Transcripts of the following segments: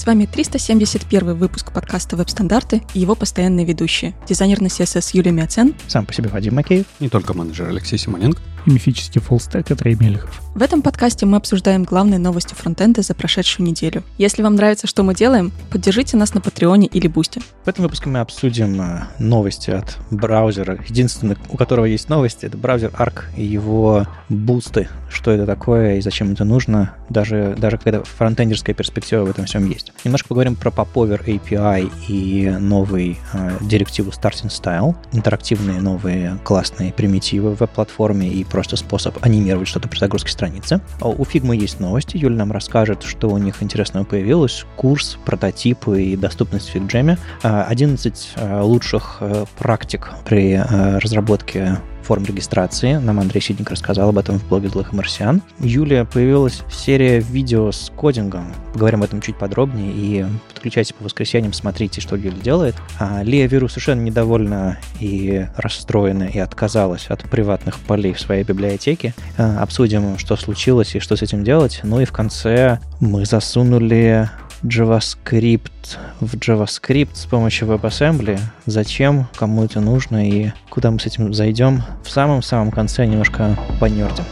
С вами 371 выпуск подкаста «Веб-стандарты» и его постоянные ведущие. Дизайнер на CSS Юлия Мяцен. Сам по себе Вадим Макеев. Не только менеджер Алексей Симоненко и мифический фуллстек Андрей Мелехов. В этом подкасте мы обсуждаем главные новости фронтенда за прошедшую неделю. Если вам нравится, что мы делаем, поддержите нас на Патреоне или Бусте. В этом выпуске мы обсудим э, новости от браузера. Единственный, у которого есть новости, это браузер Arc и его бусты. Что это такое и зачем это нужно, даже, даже когда фронтендерская перспектива в этом всем есть. Немножко поговорим про Popover API и новый э, директиву Starting Style, интерактивные новые классные примитивы в веб-платформе и просто способ анимировать что-то при загрузке страницы. А у Figma есть новости. Юля нам расскажет, что у них интересного появилось. Курс, прототипы и доступность в FigJam. 11 а, лучших э, практик при э, разработке форм регистрации. Нам Андрей Сидник рассказал об этом в блоге «Злых марсиан». Юлия появилась серия видео с кодингом. Поговорим об этом чуть подробнее и подключайте по воскресеньям, смотрите, что Юля делает. А Лия Виру совершенно недовольна и расстроена и отказалась от приватных полей в своей библиотеке. А, обсудим, что случилось и что с этим делать. Ну и в конце мы засунули JavaScript в JavaScript с помощью WebAssembly. Зачем, кому это нужно и куда мы с этим зайдем. В самом-самом конце немножко понердим.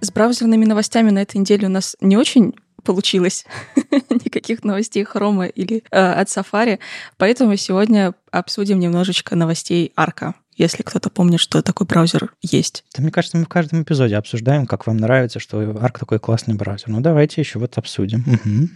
С браузерными новостями на этой неделе у нас не очень получилось. Никаких новостей Хрома или э, от Safari. Поэтому сегодня обсудим немножечко новостей Арка если кто-то помнит, что такой браузер есть. Да, мне кажется, мы в каждом эпизоде обсуждаем, как вам нравится, что Arc такой классный браузер. Ну, давайте еще вот обсудим. Угу.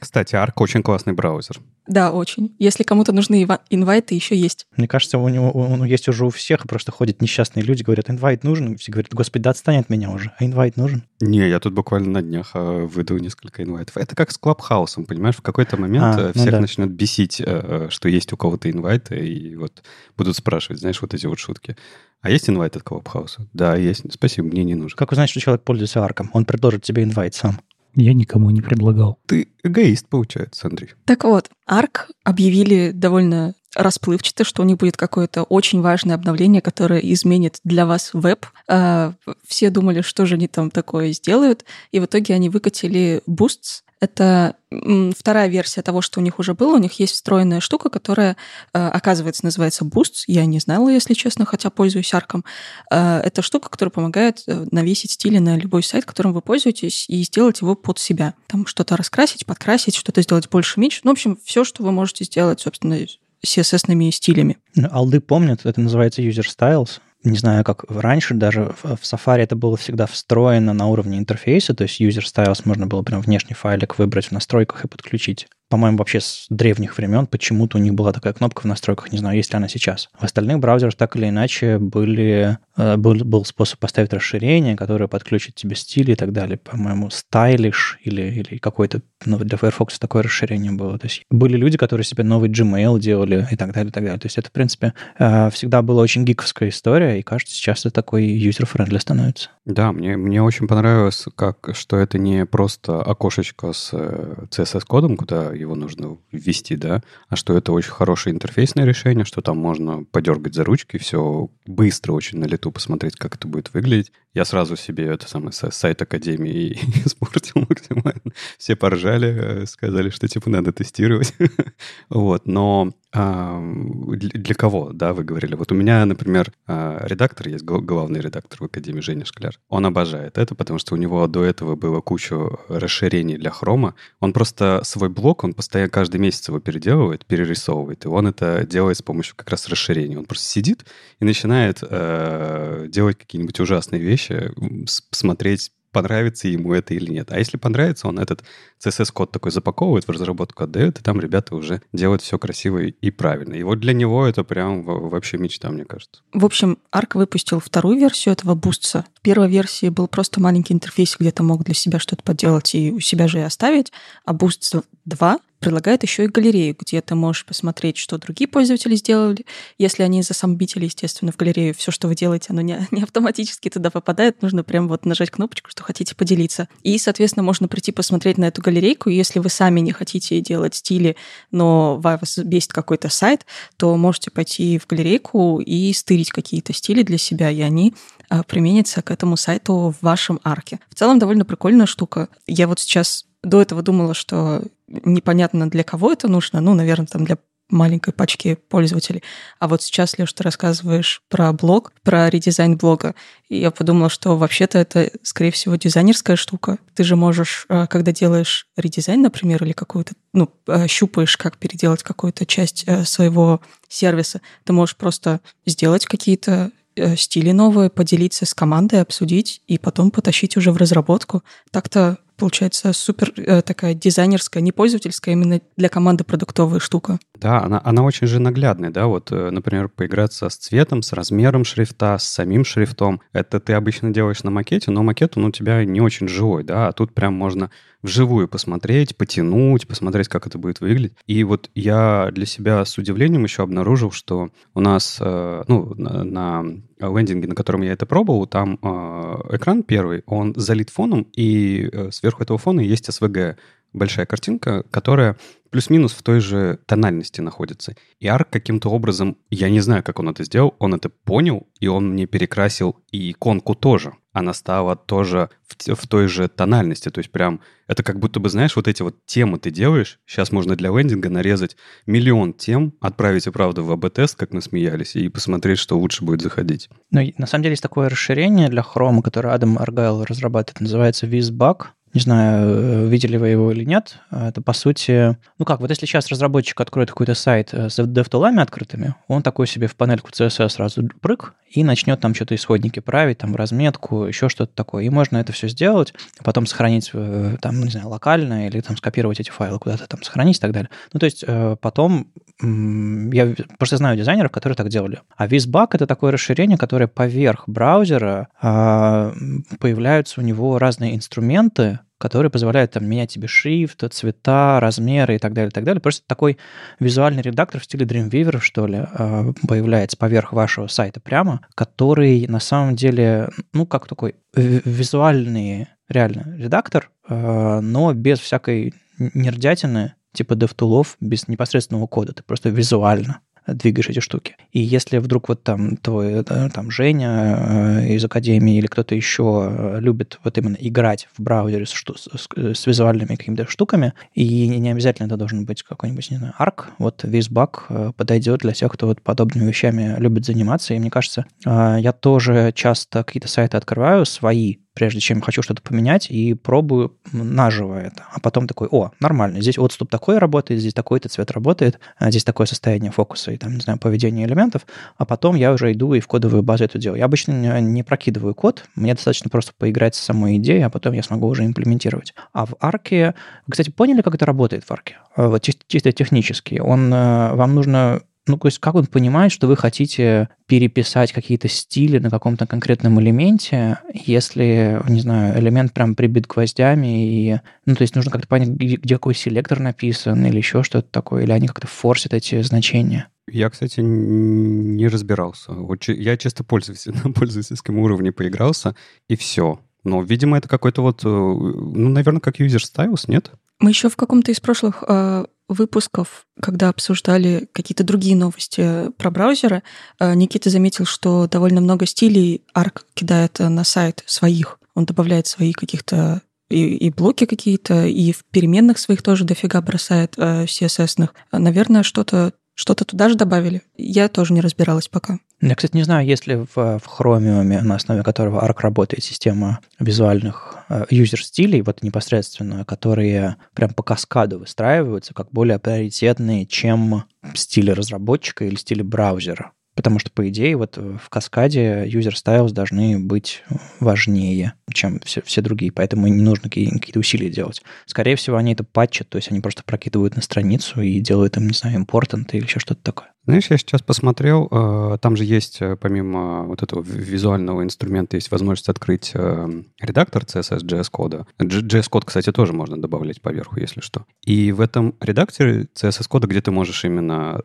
Кстати, Arc очень классный браузер. Да, очень. Если кому-то нужны инвайты, еще есть. Мне кажется, у него он есть уже у всех, просто ходят несчастные люди, говорят, инвайт нужен, все говорят, господи, да отстань от меня уже, а инвайт нужен? Не, я тут буквально на днях а, выдал несколько инвайтов. Это как с Клабхаусом, понимаешь, в какой-то момент а, э, ну всех да. начнет бесить, э, что есть у кого-то инвайты, и вот будут спрашивать, знаешь, вот эти вот шутки. А есть инвайт от Клабхауса? Да, есть. Спасибо, мне не нужен. Как узнать, что человек пользуется арком? Он предложит тебе инвайт сам. Я никому не предлагал. Ты эгоист, получается, Андрей. Так вот, Арк объявили довольно расплывчато, что у них будет какое-то очень важное обновление, которое изменит для вас веб. А, все думали, что же они там такое сделают, и в итоге они выкатили Boosts, это вторая версия того, что у них уже было. У них есть встроенная штука, которая, э, оказывается, называется Boost. Я не знала, если честно, хотя пользуюсь арком. Э, это штука, которая помогает э, навесить стили на любой сайт, которым вы пользуетесь, и сделать его под себя. Там что-то раскрасить, подкрасить, что-то сделать больше, меньше. Ну, в общем, все, что вы можете сделать, собственно, CSS-ными стилями. Ну, алды помнят, это называется User Styles не знаю, как раньше, даже в, Safari это было всегда встроено на уровне интерфейса, то есть user styles можно было прям внешний файлик выбрать в настройках и подключить по-моему, вообще с древних времен почему-то у них была такая кнопка в настройках, не знаю, есть ли она сейчас. В остальных браузерах так или иначе были, был, был способ поставить расширение, которое подключит тебе стиль и так далее. По-моему, Stylish или, или какой-то ну, для Firefox такое расширение было. То есть были люди, которые себе новый Gmail делали и так далее, и так далее. То есть это, в принципе, э, всегда была очень гиковская история, и кажется, сейчас это такой user-friendly становится. Да, мне, мне очень понравилось, как, что это не просто окошечко с CSS-кодом, э, куда его нужно ввести, да, а что это очень хорошее интерфейсное решение, что там можно подергать за ручки, все быстро очень на лету посмотреть, как это будет выглядеть. Я сразу себе это самое сайт Академии испортил максимально. Все поржали, э, сказали, что типа надо тестировать. вот, но а, для кого, да, вы говорили? Вот у меня, например, а, редактор есть, главный редактор в Академии Женя Шкляр. Он обожает это, потому что у него до этого было куча расширений для хрома. Он просто свой блок, он постоянно каждый месяц его переделывает, перерисовывает, и он это делает с помощью как раз расширений. Он просто сидит и начинает э, делать какие-нибудь ужасные вещи, смотреть понравится ему это или нет. А если понравится, он этот CSS-код такой запаковывает, в разработку отдает, и там ребята уже делают все красиво и правильно. И вот для него это прям вообще мечта, мне кажется. В общем, Arc выпустил вторую версию этого бустса. В первой версии был просто маленький интерфейс, где ты мог для себя что-то поделать и у себя же и оставить, а Boost 2 предлагает еще и галерею, где ты можешь посмотреть, что другие пользователи сделали. Если они засамбитили, естественно, в галерею все, что вы делаете, оно не, не автоматически туда попадает, нужно прям вот нажать кнопочку, что хотите поделиться. И, соответственно, можно прийти посмотреть на эту галерейку, если вы сами не хотите делать стили, но вас бесит какой-то сайт, то можете пойти в галерейку и стырить какие-то стили для себя, и они а, применятся к этому сайту в вашем арке. В целом довольно прикольная штука. Я вот сейчас до этого думала, что непонятно для кого это нужно, ну, наверное, там для маленькой пачки пользователей. А вот сейчас, Леш, ты рассказываешь про блог, про редизайн блога, и я подумала, что вообще-то это, скорее всего, дизайнерская штука. Ты же можешь, э, когда делаешь редизайн, например, или какую-то, ну, э, щупаешь, как переделать какую-то часть э, своего сервиса, ты можешь просто сделать какие-то стили новые, поделиться с командой, обсудить и потом потащить уже в разработку. Так-то получается супер э, такая дизайнерская, не пользовательская, именно для команды продуктовая штука. Да, она, она очень же наглядная, да, вот, э, например, поиграться с цветом, с размером шрифта, с самим шрифтом. Это ты обычно делаешь на макете, но макет, он у тебя не очень живой, да, а тут прям можно вживую посмотреть, потянуть, посмотреть, как это будет выглядеть. И вот я для себя с удивлением еще обнаружил, что у нас, э, ну, на, лендинге, на котором я это пробовал, там э, экран первый, он залит фоном, и э, сверху этого фона есть SVG, большая картинка, которая плюс-минус в той же тональности находится. И арк каким-то образом, я не знаю, как он это сделал, он это понял, и он мне перекрасил и иконку тоже. Она стала тоже в, в той же тональности. То есть прям это как будто бы, знаешь, вот эти вот темы ты делаешь. Сейчас можно для лендинга нарезать миллион тем, отправить и правда в АБ-тест, как мы смеялись, и посмотреть, что лучше будет заходить. Ну, на самом деле есть такое расширение для Chrome, которое Адам Аргайл разрабатывает, называется VizBug. Не знаю, э, видели вы его или нет. Это, по сути... Ну как, вот если сейчас разработчик откроет какой-то сайт э, с DevTool'ами открытыми, он такой себе в панельку CSS сразу прыг и начнет там что-то исходники править, там разметку, еще что-то такое. И можно это все сделать, а потом сохранить э, там, не знаю, локально или там скопировать эти файлы куда-то там сохранить и так далее. Ну то есть потом я просто знаю дизайнеров, которые так делали. А VizBug — это такое расширение, которое поверх браузера а, появляются у него разные инструменты, которые позволяют там менять тебе шрифт, цвета, размеры и так далее, и так далее. Просто такой визуальный редактор в стиле Dreamweaver, что ли, а, появляется поверх вашего сайта прямо, который на самом деле, ну, как такой визуальный реально редактор, а, но без всякой нердятины, типа DevTool'ов, без непосредственного кода. Ты просто визуально двигаешь эти штуки. И если вдруг вот там твой, там Женя э, из Академии или кто-то еще э, любит вот именно играть в браузере с, с, с визуальными какими-то штуками, и не обязательно это должен быть какой-нибудь, не знаю, арк, вот э, подойдет для тех, кто вот подобными вещами любит заниматься. И мне кажется, я тоже часто какие-то сайты открываю свои, прежде чем хочу что-то поменять, и пробую наживо это. А потом такой, о, нормально, здесь отступ такой работает, здесь такой-то цвет работает, а здесь такое состояние фокуса и там, не знаю, поведение элементов, а потом я уже иду и в кодовую базу это делаю. Я обычно не, прокидываю код, мне достаточно просто поиграть с самой идеей, а потом я смогу уже имплементировать. А в арке... Кстати, поняли, как это работает в арке? Вот чисто, чисто технически. Он, э, вам нужно ну, то есть как он понимает, что вы хотите переписать какие-то стили на каком-то конкретном элементе, если, не знаю, элемент прям прибит гвоздями, и, ну, то есть нужно как-то понять, где, где какой селектор написан или еще что-то такое, или они как-то форсят эти значения. Я, кстати, не разбирался. Вот я чисто пользуюсь, на пользовательском уровне поигрался, и все. Но, видимо, это какой-то вот, э, ну, наверное, как user styles, нет? Мы еще в каком-то из прошлых э, выпусков, когда обсуждали какие-то другие новости про браузеры, э, Никита заметил, что довольно много стилей Arc кидает на сайт своих. Он добавляет свои каких-то и, и блоки какие-то, и в переменных своих тоже дофига бросает э, CSS-ных. Наверное, что-то что-то туда же добавили. Я тоже не разбиралась пока. Я, кстати, не знаю, есть ли в, в Chromium, на основе которого Arc работает, система визуальных э, юзер-стилей, вот непосредственно, которые прям по каскаду выстраиваются как более приоритетные, чем стили разработчика или стили браузера. Потому что, по идее, вот в каскаде user styles должны быть важнее, чем все, все другие, поэтому не нужно какие-то усилия делать. Скорее всего, они это патчат, то есть они просто прокидывают на страницу и делают им, не знаю, important или еще что-то такое. Знаешь, я сейчас посмотрел, э, там же есть, э, помимо вот этого визуального инструмента, есть возможность открыть э, редактор CSS JS-кода. JS-код, кстати, тоже можно добавлять поверху, если что. И в этом редакторе CSS-кода, где ты можешь именно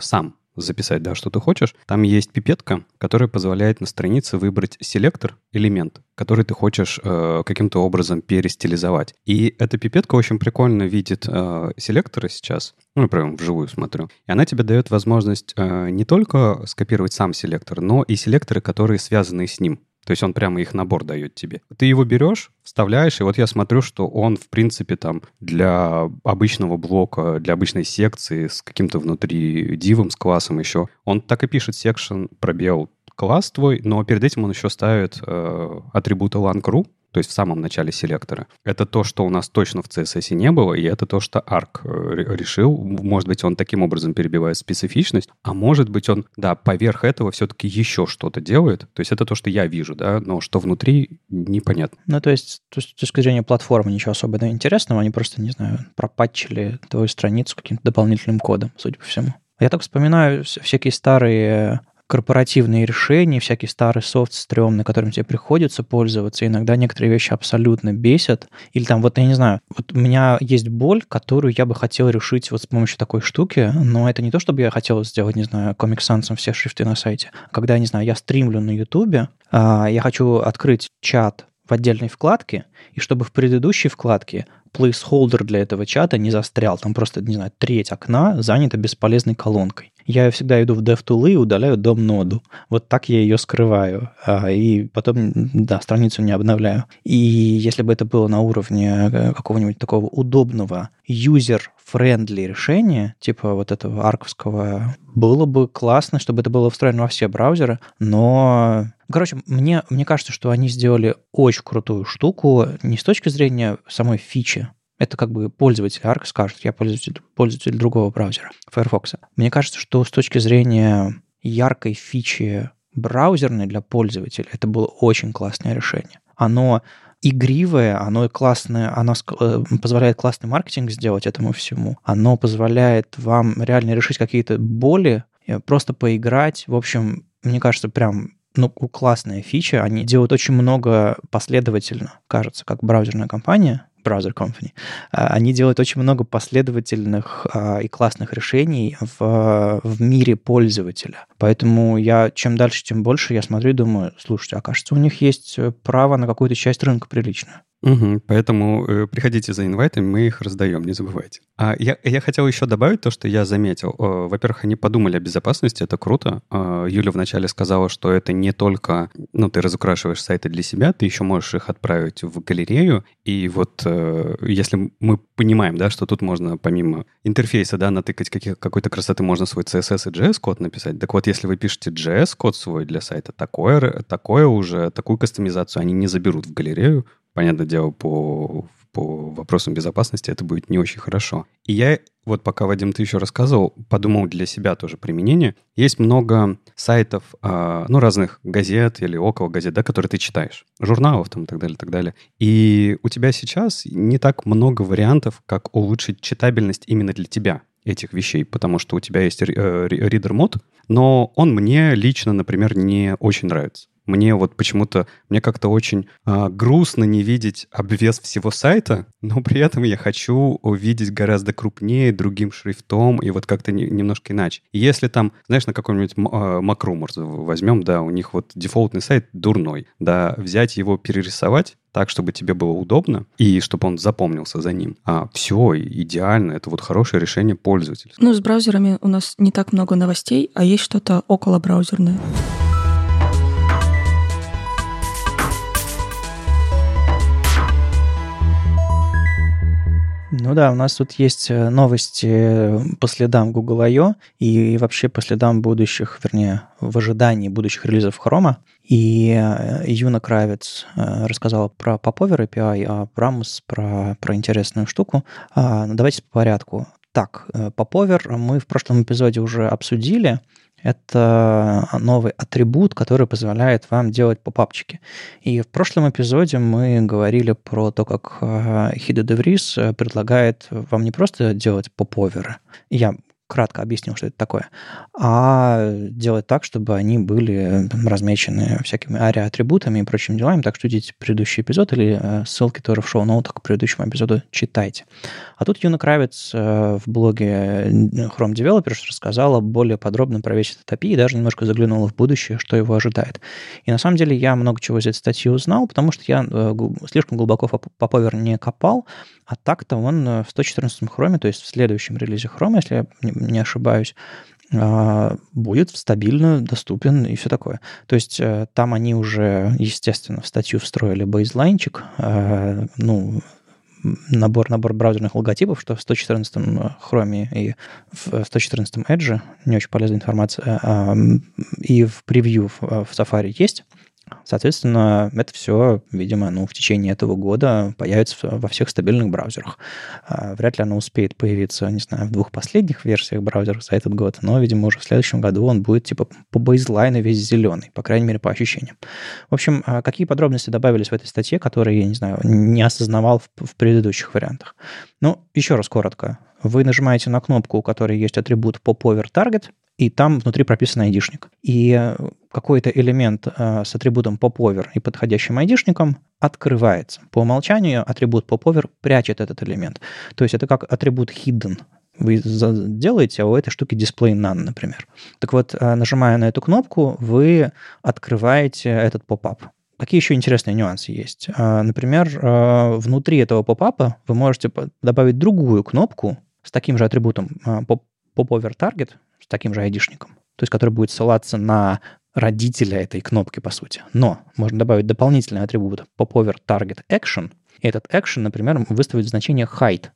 сам записать, да, что ты хочешь, там есть пипетка, которая позволяет на странице выбрать селектор, элемент, который ты хочешь э, каким-то образом перестилизовать. И эта пипетка очень прикольно видит э, селекторы сейчас, ну, прям вживую смотрю, и она тебе дает возможность э, не только скопировать сам селектор, но и селекторы, которые связаны с ним. То есть он прямо их набор дает тебе. Ты его берешь, вставляешь, и вот я смотрю, что он, в принципе, там для обычного блока, для обычной секции с каким-то внутри дивом, с классом еще, он так и пишет section пробел класс твой, но перед этим он еще ставит э, атрибуты lang.ru, то есть в самом начале селектора. Это то, что у нас точно в CSS не было, и это то, что Arc э, решил. Может быть, он таким образом перебивает специфичность, а может быть, он, да, поверх этого все-таки еще что-то делает. То есть это то, что я вижу, да, но что внутри, непонятно. Ну, то есть, с точки зрения платформы ничего особенно интересного, они просто, не знаю, пропатчили твою страницу каким-то дополнительным кодом, судя по всему. Я так вспоминаю всякие старые корпоративные решения, всякий старый софт стрёмный, которым тебе приходится пользоваться, иногда некоторые вещи абсолютно бесят. Или там, вот я не знаю, вот у меня есть боль, которую я бы хотел решить вот с помощью такой штуки, но это не то, чтобы я хотел сделать, не знаю, Sans все шрифты на сайте. Когда, не знаю, я стримлю на Ютубе, а, я хочу открыть чат в отдельной вкладке, и чтобы в предыдущей вкладке placeholder для этого чата не застрял. Там просто, не знаю, треть окна занята бесполезной колонкой. Я всегда иду в DevTools и удаляю дом-ноду. Вот так я ее скрываю. А, и потом, да, страницу не обновляю. И если бы это было на уровне э, какого-нибудь такого удобного user-friendly решения, типа вот этого арковского, было бы классно, чтобы это было встроено во все браузеры, но Короче, мне, мне кажется, что они сделали очень крутую штуку не с точки зрения самой фичи, это как бы пользователь Arc скажет, я пользователь, пользователь другого браузера, Firefox. Мне кажется, что с точки зрения яркой фичи браузерной для пользователя, это было очень классное решение. Оно игривое, оно классное, оно э, позволяет классный маркетинг сделать этому всему. Оно позволяет вам реально решить какие-то боли, э, просто поиграть. В общем, мне кажется, прям ну, классная фича. Они делают очень много последовательно, кажется, как браузерная компания, Browser Company, а, они делают очень много последовательных а, и классных решений в, в мире пользователя. Поэтому я чем дальше, тем больше я смотрю и думаю, слушайте, а кажется, у них есть право на какую-то часть рынка приличную. Угу, поэтому э, приходите за инвайтами, мы их раздаем, не забывайте. А я, я хотел еще добавить то, что я заметил. Э, во-первых, они подумали о безопасности, это круто. Э, Юля вначале сказала, что это не только, ну, ты разукрашиваешь сайты для себя, ты еще можешь их отправить в галерею. И вот э, если мы понимаем, да, что тут можно помимо интерфейса, да, натыкать каких, какой-то красоты, можно свой CSS и JS-код написать. Так вот, если вы пишете JS-код свой для сайта, такое, такое уже, такую кастомизацию они не заберут в галерею, понятное дело, по, по вопросам безопасности это будет не очень хорошо. И я, вот пока, Вадим, ты еще рассказывал, подумал для себя тоже применение. Есть много сайтов, э, ну, разных газет или около газет, да, которые ты читаешь. Журналов там и так далее, и так далее. И у тебя сейчас не так много вариантов, как улучшить читабельность именно для тебя этих вещей, потому что у тебя есть э, reader мод, но он мне лично, например, не очень нравится. Мне вот почему-то, мне как-то очень э, грустно не видеть обвес всего сайта, но при этом я хочу увидеть гораздо крупнее, другим шрифтом и вот как-то не, немножко иначе. Если там, знаешь, на каком-нибудь э, Макрумор возьмем, да, у них вот дефолтный сайт дурной, да, взять его, перерисовать, так, чтобы тебе было удобно и чтобы он запомнился за ним. А все идеально, это вот хорошее решение пользователя. Ну, с браузерами у нас не так много новостей, а есть что-то около браузерное. Ну да, у нас тут есть э, новости э, по следам Google I.O. и вообще по следам будущих, вернее, в ожидании будущих релизов Chrome. И э, Юна Кравец рассказала про Popover API, а Брамус про, про интересную штуку. А, ну, давайте по порядку. Так, Popover мы в прошлом эпизоде уже обсудили. Это новый атрибут, который позволяет вам делать попапчики. И в прошлом эпизоде мы говорили про то, как Хида Деврис предлагает вам не просто делать поповеры. Я кратко объяснил, что это такое, а делать так, чтобы они были размечены всякими ари-атрибутами и прочими делами. Так что идите предыдущий эпизод или э, ссылки тоже в шоу-ноутах к предыдущему эпизоду читайте. А тут Юна Кравец э, в блоге Chrome Developers рассказала более подробно про весь этот API и даже немножко заглянула в будущее, что его ожидает. И на самом деле я много чего из этой статьи узнал, потому что я э, слишком глубоко по Power не копал, а так-то он в 114 Chrome, то есть в следующем релизе Chrome, если я не ошибаюсь, а, будет стабильно доступен и все такое. То есть э, там они уже, естественно, в статью встроили бейзлайнчик, э, ну, набор, набор браузерных логотипов, что в 114 Chrome и в 114 Edge, не очень полезная информация, и в превью в Safari есть. Соответственно, это все, видимо, ну, в течение этого года появится во всех стабильных браузерах. А, вряд ли оно успеет появиться, не знаю, в двух последних версиях браузеров за этот год, но, видимо, уже в следующем году он будет типа по бейзлайну весь зеленый, по крайней мере, по ощущениям. В общем, а какие подробности добавились в этой статье, которые, я не знаю, не осознавал в, в предыдущих вариантах? Ну, еще раз коротко. Вы нажимаете на кнопку, у которой есть атрибут popover target, и там внутри прописан айдишник. И какой-то элемент э, с атрибутом popover и подходящим айдишником открывается. По умолчанию атрибут popover прячет этот элемент. То есть это как атрибут hidden. Вы делаете, а у этой штуки display none, например. Так вот, э, нажимая на эту кнопку, вы открываете этот поп-ап. Какие еще интересные нюансы есть? Э, например, э, внутри этого поп-апа вы можете добавить другую кнопку с таким же атрибутом э, popover target, таким же айдишником, то есть который будет ссылаться на родителя этой кнопки, по сути. Но можно добавить дополнительный атрибут popover target action, и этот action, например, выставить значение hide.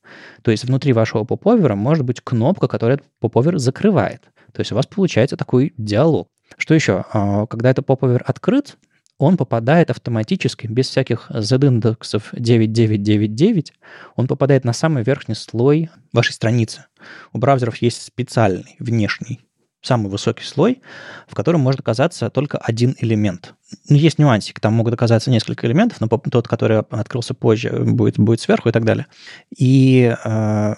То есть внутри вашего поповера может быть кнопка, которая этот поповер закрывает. То есть у вас получается такой диалог. Что еще? А, когда этот поповер открыт, он попадает автоматически, без всяких z-индексов 9999, он попадает на самый верхний слой вашей страницы. У браузеров есть специальный внешний самый высокий слой, в котором может оказаться только один элемент. Ну, есть нюансик, там могут оказаться несколько элементов, но тот, который открылся позже, будет, будет сверху и так далее. И э,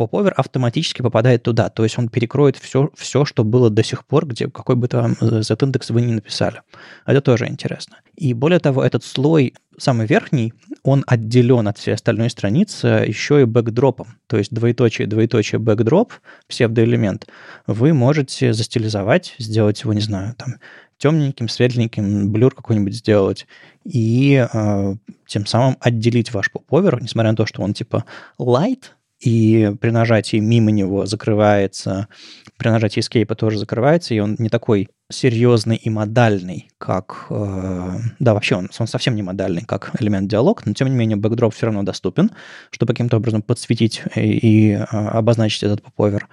popover автоматически попадает туда, то есть он перекроет все, все, что было до сих пор, где какой бы там z-индекс вы не написали. Это тоже интересно. И более того, этот слой, самый верхний, он отделен от всей остальной страницы еще и backdrop ом. То есть двоеточие, двоеточие backdrop, псевдоэлемент, вы можете застилизовать, сделать его, не знаю, там, темненьким, светленьким, blur какой-нибудь сделать, и э, тем самым отделить ваш поповер, несмотря на то, что он типа light, и при нажатии мимо него закрывается, при нажатии Escape тоже закрывается, и он не такой серьезный и модальный, как... Э, да, вообще он, он совсем не модальный, как элемент диалог, но тем не менее бэкдроп все равно доступен, чтобы каким-то образом подсветить и, и э, обозначить этот поповер.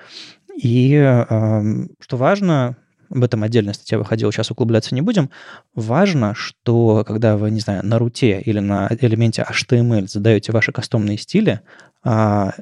И э, что важно, об этом отдельная статья выходила, сейчас углубляться не будем. Важно, что когда вы, не знаю, на root е или на элементе HTML задаете ваши кастомные стили, а,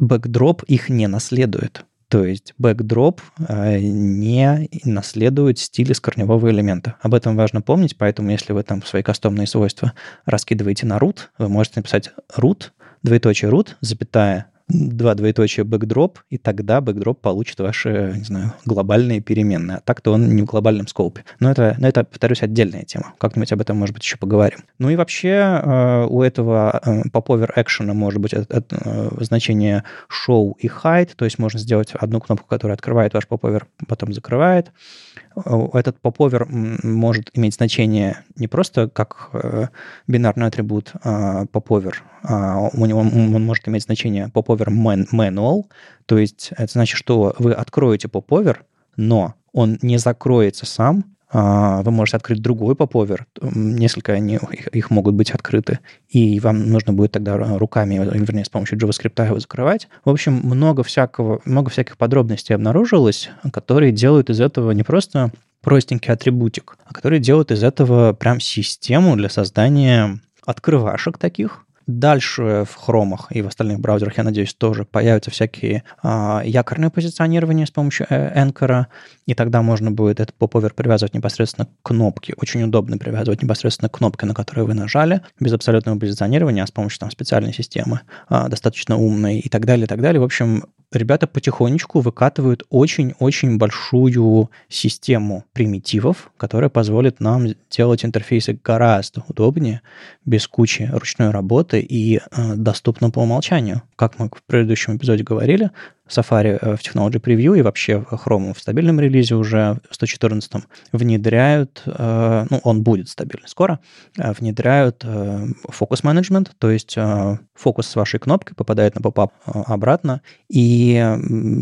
backdrop их не наследует. То есть backdrop не наследует стиль из корневого элемента. Об этом важно помнить, поэтому если вы там свои кастомные свойства раскидываете на root, вы можете написать root, двоеточие root, запятая два двоеточия backdrop, и тогда backdrop получит ваши, не знаю, глобальные переменные. А так-то он не в глобальном scope е. Но это, но это, повторюсь, отдельная тема. Как-нибудь об этом, может быть, еще поговорим. Ну и вообще э, у этого э, popover action может быть это, это, э, значение show и hide, то есть можно сделать одну кнопку, которая открывает ваш popover, потом закрывает. Этот поповер может иметь значение не просто как бинарный атрибут поповер, а у него он может иметь значение popover manual, то есть это значит, что вы откроете поповер, но он не закроется сам, а, вы можете открыть другой поповер, несколько они, их, могут быть открыты, и вам нужно будет тогда руками, вернее, с помощью JavaScript его закрывать. В общем, много всякого, много всяких подробностей обнаружилось, которые делают из этого не просто простенький атрибутик, а которые делают из этого прям систему для создания открывашек таких, Дальше в хромах и в остальных браузерах, я надеюсь, тоже появятся всякие а, якорные позиционирования с помощью Anchor. И тогда можно будет этот поповер привязывать непосредственно к кнопке. Очень удобно привязывать непосредственно к кнопке, на которую вы нажали, без абсолютного позиционирования, а с помощью там специальной системы, а, достаточно умной и так далее, и так далее. В общем, ребята потихонечку выкатывают очень-очень большую систему примитивов, которая позволит нам делать интерфейсы гораздо удобнее, без кучи ручной работы и э, доступно по умолчанию. Как мы в предыдущем эпизоде говорили, Safari э, в Technology Preview и вообще Chrome в стабильном релизе уже в 114 внедряют, э, ну, он будет стабильный скоро, э, внедряют фокус менеджмент, то есть фокус с вашей кнопкой попадает на поп обратно, и,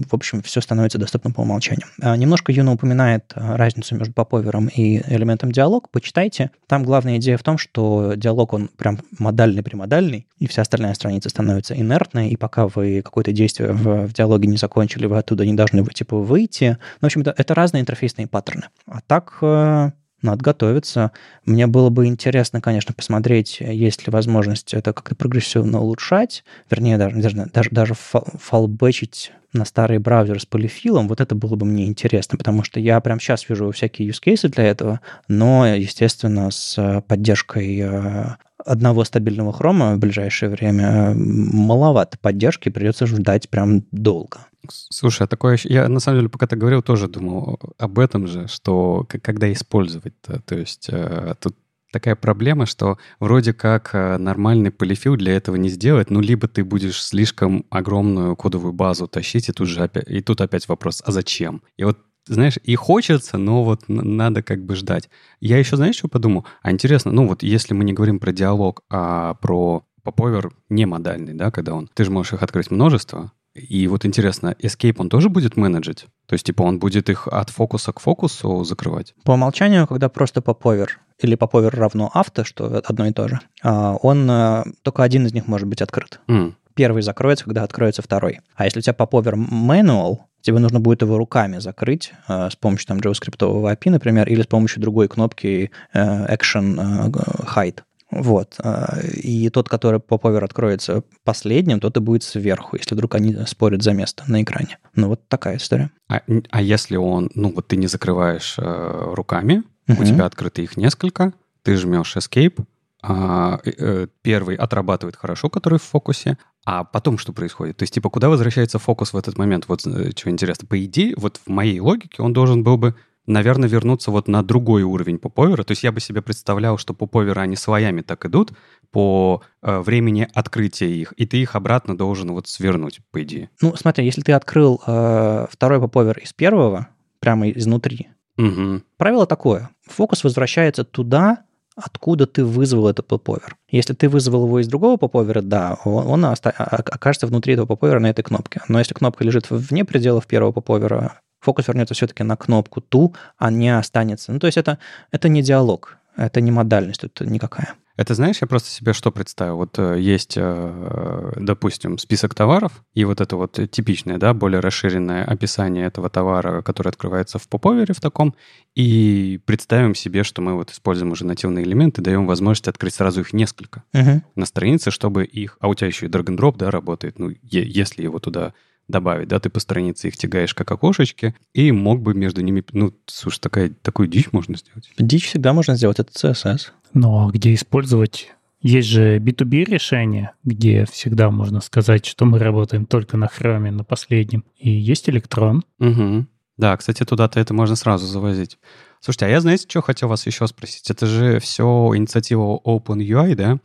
в общем, все становится доступным по умолчанию. Немножко Юна упоминает разницу между поповером и элементом диалог, почитайте. Там главная идея в том, что диалог, он прям модальный-примодальный, и вся остальная страница становится инертной, и пока вы какое-то действие в, в диалоге не закончили, вы оттуда не должны вы, типа, выйти. Ну, в общем, это, это разные интерфейсные паттерны. А так э, надо готовиться. Мне было бы интересно, конечно, посмотреть, есть ли возможность это как-то прогрессивно улучшать, вернее, даже, даже, даже фалбэчить на старый браузер с полифилом, вот это было бы мне интересно, потому что я прямо сейчас вижу всякие use cases для этого, но, естественно, с поддержкой э, одного стабильного хрома в ближайшее время маловато поддержки, придется ждать прям долго. Слушай, а такое... Я, на самом деле, пока ты говорил, тоже думал об этом же, что когда использовать-то. То есть э, тут такая проблема, что вроде как э, нормальный полифил для этого не сделать, ну, либо ты будешь слишком огромную кодовую базу тащить, и тут же опять, и тут опять вопрос, а зачем? И вот знаешь, и хочется, но вот надо как бы ждать. Я еще, знаешь, что подумал? А интересно, ну вот если мы не говорим про диалог, а про поповер не модальный, да, когда он... Ты же можешь их открыть множество, и вот интересно, Escape он тоже будет менеджить? То есть, типа, он будет их от фокуса к фокусу закрывать? По умолчанию, когда просто поповер или поповер равно авто, что одно и то же, а, он э, только один из них может быть открыт. Mm. Первый закроется, когда откроется второй. А если у тебя поповер manual, тебе нужно будет его руками закрыть э, с помощью там JavaScript API, например, или с помощью другой кнопки э, Action Hide. Вот. А, и тот, который по повер откроется последним, тот и будет сверху, если вдруг они спорят за место на экране. Ну, вот такая история. А, а если он, ну, вот ты не закрываешь э, руками, uh-huh. у тебя открыты их несколько, ты жмешь Escape, а, э, первый отрабатывает хорошо, который в фокусе, а потом что происходит? То есть, типа, куда возвращается фокус в этот момент? Вот э, что интересно. По идее, вот в моей логике он должен был бы наверное, вернуться вот на другой уровень поповера. То есть я бы себе представлял, что поповеры, они своями так идут по э, времени открытия их, и ты их обратно должен вот свернуть, по идее. Ну, смотри, если ты открыл э, второй поповер из первого, прямо изнутри, угу. правило такое. Фокус возвращается туда, откуда ты вызвал этот поповер. Если ты вызвал его из другого поповера, да, он, окажется внутри этого поповера на этой кнопке. Но если кнопка лежит вне пределов первого поповера, фокус вернется все-таки на кнопку ту, а не останется. Ну, то есть это, это не диалог, это не модальность, это никакая. Это знаешь, я просто себе что представил? Вот э, есть, э, допустим, список товаров, и вот это вот типичное, да, более расширенное описание этого товара, который открывается в поповере в таком, и представим себе, что мы вот используем уже нативные элементы, даем возможность открыть сразу их несколько uh-huh. на странице, чтобы их... А у тебя еще и drag да, работает, ну, если его туда добавить, да, ты по странице их тягаешь как окошечки, и мог бы между ними, ну, слушай, такая, такую дичь можно сделать. Дичь всегда можно сделать, это CSS. А где использовать есть же B2B решение, где всегда можно сказать, что мы работаем только на хроме, на последнем. И есть электрон. Угу. Да, кстати, туда-то это можно сразу завозить. Слушайте, а я, знаете, что хотел вас еще спросить? Это же все инициатива OpenUI, да?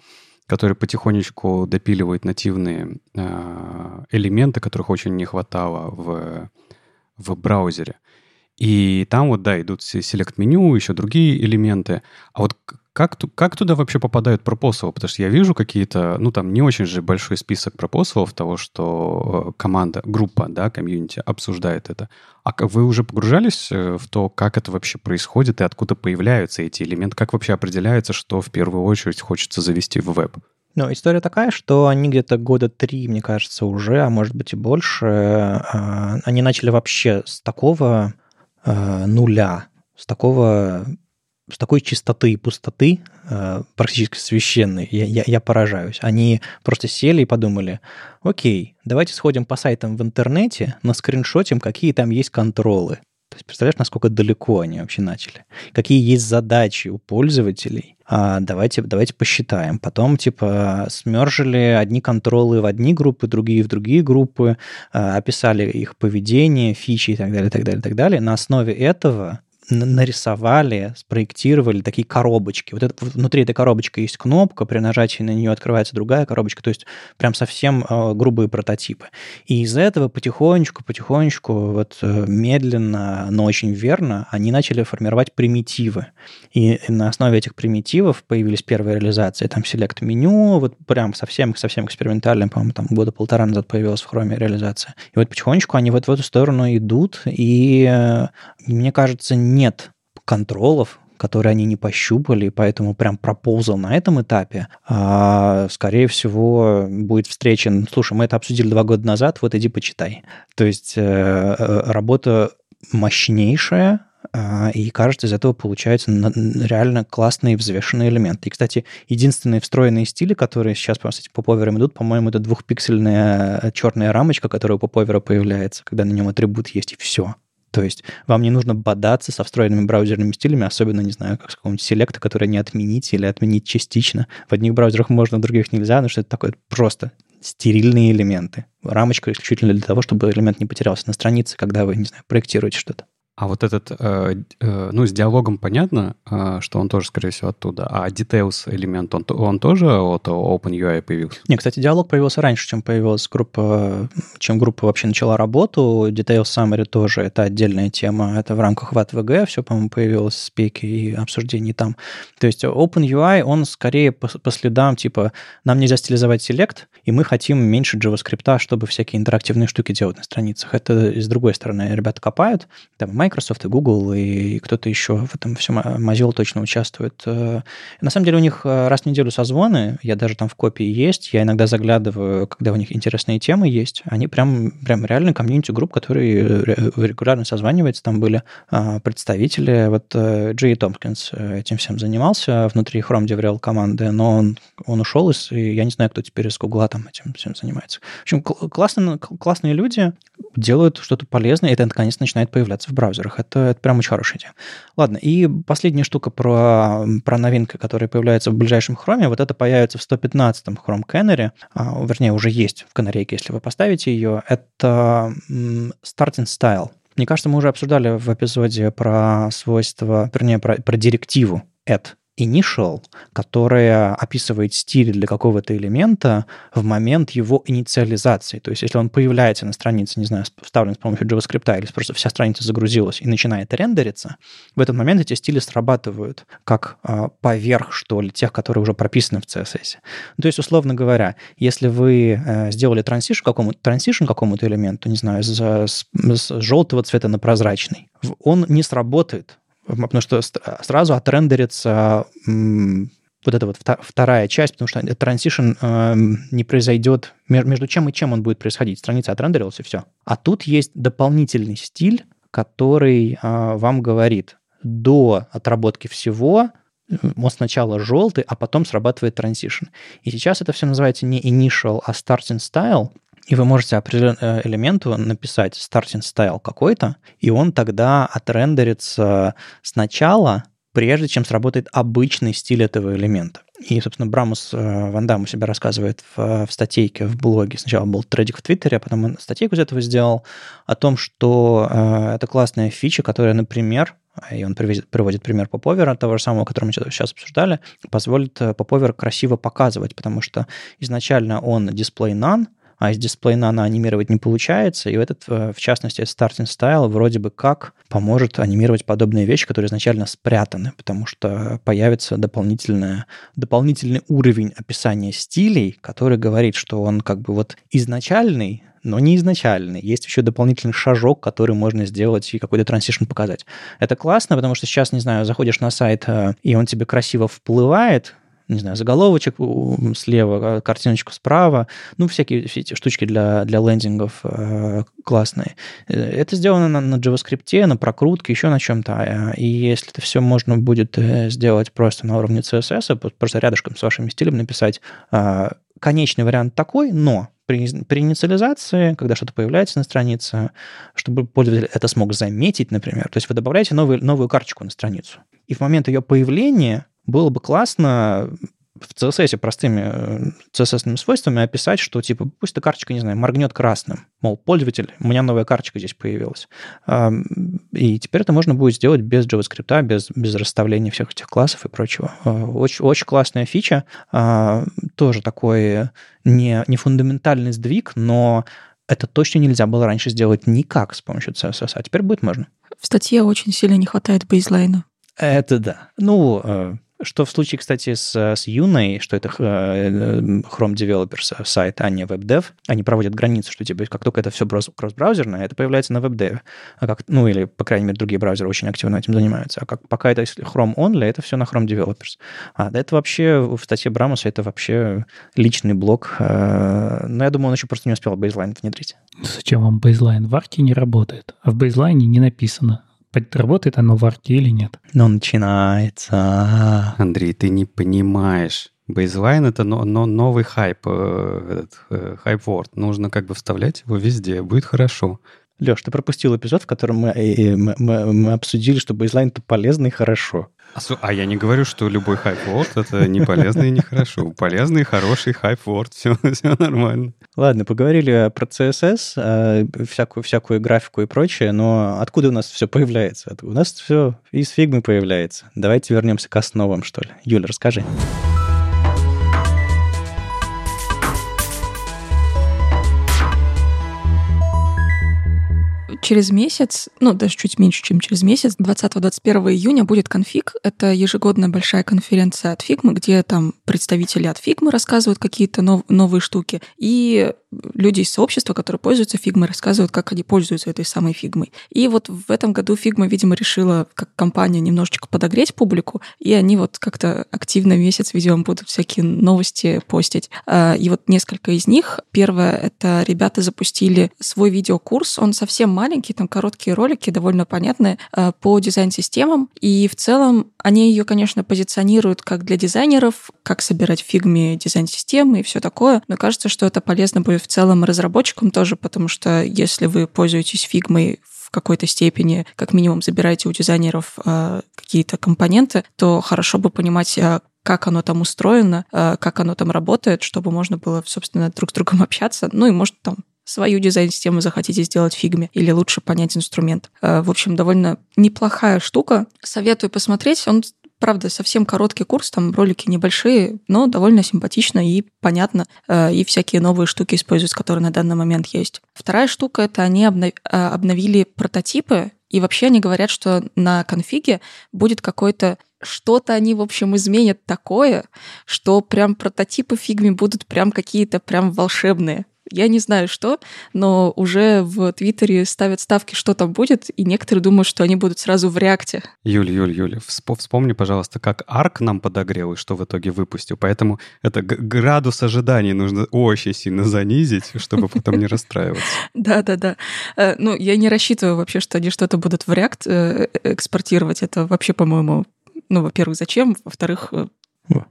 который потихонечку допиливает нативные э, элементы, которых очень не хватало в, в браузере. И там вот, да, идут селект-меню, еще другие элементы. А вот как, как туда вообще попадают пропосалы? Потому что я вижу какие-то, ну, там не очень же большой список пропосалов того, что э, команда, группа, да, комьюнити обсуждает это. А вы уже погружались э, в то, как это вообще происходит и откуда появляются эти элементы? Как вообще определяется, что в первую очередь хочется завести в веб? Ну, история такая, что они где-то года три, мне кажется, уже, а может быть и больше, э, они начали вообще с такого нуля, с такого с такой чистоты и пустоты, э, практически священной, я, я, я поражаюсь. Они просто сели и подумали, окей, давайте сходим по сайтам в интернете, на скриншотим, какие там есть контролы. То есть представляешь, насколько далеко они вообще начали? Какие есть задачи у пользователей? А, давайте, давайте посчитаем. Потом, типа, смержили одни контролы в одни группы, другие в другие группы, а, описали их поведение, фичи и так далее, так далее, так далее. На основе этого нарисовали, спроектировали такие коробочки. Вот это, внутри этой коробочки есть кнопка, при нажатии на нее открывается другая коробочка, то есть прям совсем э, грубые прототипы. И из этого потихонечку, потихонечку, вот э, медленно, но очень верно, они начали формировать примитивы. И на основе этих примитивов появились первые реализации, там select меню, вот прям совсем, совсем экспериментальным, по-моему, там года полтора назад появилась в Chrome реализация. И вот потихонечку они вот в эту сторону идут, и э, мне кажется, нет контролов, которые они не пощупали, поэтому прям проползал на этом этапе, а, скорее всего, будет встречен, слушай, мы это обсудили два года назад, вот иди почитай. То есть э, э, работа мощнейшая, а, и кажется, из этого получаются реально классные взвешенные элементы. И, кстати, единственные встроенные стили, которые сейчас по этим поповерам идут, по-моему, это двухпиксельная э, черная рамочка, которая у поповера появляется, когда на нем атрибут есть, и все. То есть вам не нужно бодаться со встроенными браузерными стилями, особенно, не знаю, как с какого-нибудь селекта, который не отменить или отменить частично. В одних браузерах можно, в других нельзя, но что это такое просто стерильные элементы. Рамочка исключительно для того, чтобы элемент не потерялся на странице, когда вы, не знаю, проектируете что-то. А вот этот, э, э, ну, с диалогом понятно, э, что он тоже, скорее всего, оттуда. А details элемент, он, он тоже от OpenUI появился? Не, кстати, диалог появился раньше, чем появилась группа, чем группа вообще начала работу. Details Summary тоже это отдельная тема. Это в рамках VAT-VG все, по-моему, появилось спеки и обсуждений там. То есть OpenUI, он скорее по, по следам, типа, нам нельзя стилизовать select, и мы хотим меньше JavaScript, чтобы всякие интерактивные штуки делать на страницах. Это с другой стороны ребята копают. Там Microsoft и Google, и кто-то еще в этом всем Mozilla точно участвует. Э, на самом деле у них э, раз в неделю созвоны, я даже там в копии есть, я иногда заглядываю, когда у них интересные темы есть, они прям, прям реально community group, который регулярно созванивается, там были а, представители, вот Jhey Tompkins э, этим всем занимался внутри Chrome DevRel команды, но он, он ушел, из, и я не знаю, кто теперь из Google там этим всем занимается. В общем, классные, классные люди делают что-то полезное, и это наконец начинает появляться в браузере браузерах. Это, это прям очень хорошая идея. Ладно, и последняя штука про, про новинки, которые появляются в ближайшем хроме, вот это появится в 115-м Chrome Canary, а, вернее, уже есть в канарейке, если вы поставите ее. Это Starting Style. Мне кажется, мы уже обсуждали в эпизоде про свойства, вернее, про, про директиву add initial, которая описывает стиль для какого-то элемента в момент его инициализации. То есть, если он появляется на странице, не знаю, вставлен с помощью JavaScript, или просто вся страница загрузилась и начинает рендериться, в этот момент эти стили срабатывают как э, поверх, что ли, тех, которые уже прописаны в CSS. То есть, условно говоря, если вы э, сделали transition какому-то, transition какому-то элементу, не знаю, с, с, с желтого цвета на прозрачный, он не сработает потому что сразу отрендерится вот эта вот вторая часть, потому что transition э, не произойдет между чем и чем он будет происходить. Страница отрендерилась, и все. А тут есть дополнительный стиль, который э, вам говорит, до отработки всего он сначала желтый, а потом срабатывает transition. И сейчас это все называется не initial, а starting style, и вы можете определенному э, элементу написать starting style какой-то, и он тогда отрендерится сначала, прежде чем сработает обычный стиль этого элемента. И, собственно, Брамус э, Ван Дам у себя рассказывает в, в статейке в блоге. Сначала был трейдик в Твиттере, а потом он статейку из этого сделал о том, что э, это классная фича, которая, например, и он приводит, приводит пример поповера, того же самого, который мы сейчас обсуждали, позволит поповер э, красиво показывать, потому что изначально он display none, а из дисплея нано анимировать не получается, и этот, э, в частности, Starting Style вроде бы как поможет анимировать подобные вещи, которые изначально спрятаны, потому что появится дополнительная, дополнительный уровень описания стилей, который говорит, что он как бы вот изначальный, но не изначальный. Есть еще дополнительный шажок, который можно сделать и какой-то трансишн показать. Это классно, потому что сейчас, не знаю, заходишь на сайт, э, и он тебе красиво вплывает, не знаю, заголовочек слева, картиночку справа, ну, всякие все эти штучки для, для лендингов э, классные. Э, это сделано на, на JavaScript, на прокрутке, еще на чем-то. Э, и если это все можно будет э, сделать просто на уровне CSS, просто рядышком с вашим стилем написать конечный вариант такой, но при, при инициализации, когда что-то появляется на странице, чтобы пользователь это смог заметить, например, то есть вы добавляете новую, новую карточку на страницу. И в момент ее появления было бы классно в CSS простыми CSS свойствами описать, что типа пусть эта карточка, не знаю, моргнет красным. Мол, пользователь, у меня новая карточка здесь появилась. И теперь это можно будет сделать без JavaScript, без, без расставления всех этих классов и прочего. А, очень, очень классная фича. А, тоже такой не, не фундаментальный сдвиг, но это точно нельзя было раньше сделать никак с помощью CSS, а теперь будет можно. В статье очень сильно не хватает бейзлайна. Это да. Ну, э, что в случае, кстати, с, с Юной, что это э, Chrome Developers сайт, а не WebDev, они проводят границу, что типа как только это все кросс-браузерное, это появляется на WebDev. А как, ну, или, по крайней мере, другие браузеры очень активно этим занимаются. А как, пока это Chrome Only, это все на Chrome Developers. А это вообще в статье Брамуса это вообще личный блок. Э, но я думаю, он еще просто не успел бейзлайн внедрить. Зачем вам baseline? В арке не работает, а в бейзлайне не написано Работает оно в арке или нет? Ну, начинается. Андрей, ты не понимаешь. Baseline — это но, но новый хайп, э, этот, э, hype word. Нужно как бы вставлять его везде, будет хорошо. Леш, ты пропустил эпизод, в котором мы, э, мы, мы, мы обсудили, что baseline — это полезно и хорошо. А, а я не говорю, что любой hype word — это не полезно и не хорошо. Полезный, хороший hype word, все, все нормально. Ладно, поговорили про CSS, а, всякую, всякую графику и прочее, но откуда у нас все появляется? У нас все из фигмы появляется. Давайте вернемся к основам, что ли. Юля, расскажи. Расскажи. Через месяц, ну, даже чуть меньше, чем через месяц, 20-21 июня будет конфиг. Это ежегодная большая конференция от Figma, где там представители от Figma рассказывают какие-то нов- новые штуки, и люди из сообщества, которые пользуются Figma, рассказывают, как они пользуются этой самой Figma. И вот в этом году Figma, видимо, решила, как компания, немножечко подогреть публику, и они вот как-то активно месяц, видимо, будут всякие новости постить. А, и вот несколько из них. Первое — это ребята запустили свой видеокурс, он совсем маленький, там короткие ролики, довольно понятные, э, по дизайн-системам. И в целом они ее, конечно, позиционируют как для дизайнеров, как собирать в фигме дизайн-системы и все такое. Но кажется, что это полезно будет в целом разработчикам тоже, потому что если вы пользуетесь фигмой в какой-то степени, как минимум, забираете у дизайнеров э, какие-то компоненты, то хорошо бы понимать, э, как оно там устроено, э, как оно там работает, чтобы можно было, собственно, друг с другом общаться. Ну и, может, там свою дизайн-систему захотите сделать в фигме или лучше понять инструмент. Э, в общем, довольно неплохая штука. Советую посмотреть. Он правда, совсем короткий курс, там ролики небольшие, но довольно симпатично и понятно, э, и всякие новые штуки используются, которые на данный момент есть. Вторая штука — это они э, обновили прототипы, и вообще они говорят, что на конфиге будет какой-то что-то они, в общем, изменят такое, что прям прототипы фигми будут прям какие-то прям волшебные. Я не знаю, что, но уже в Твиттере ставят ставки, что там будет, и некоторые думают, что они будут сразу в реакте. Юль, Юль, Юль, вспомни, пожалуйста, как Арк нам подогрел и что в итоге выпустил. Поэтому это градус ожиданий нужно очень сильно занизить, чтобы потом не расстраиваться. Да-да-да. Э, ну, я не рассчитываю вообще, что они что-то будут в React э, экспортировать. Это вообще, по-моему, ну, во-первых, зачем? Во-вторых, э,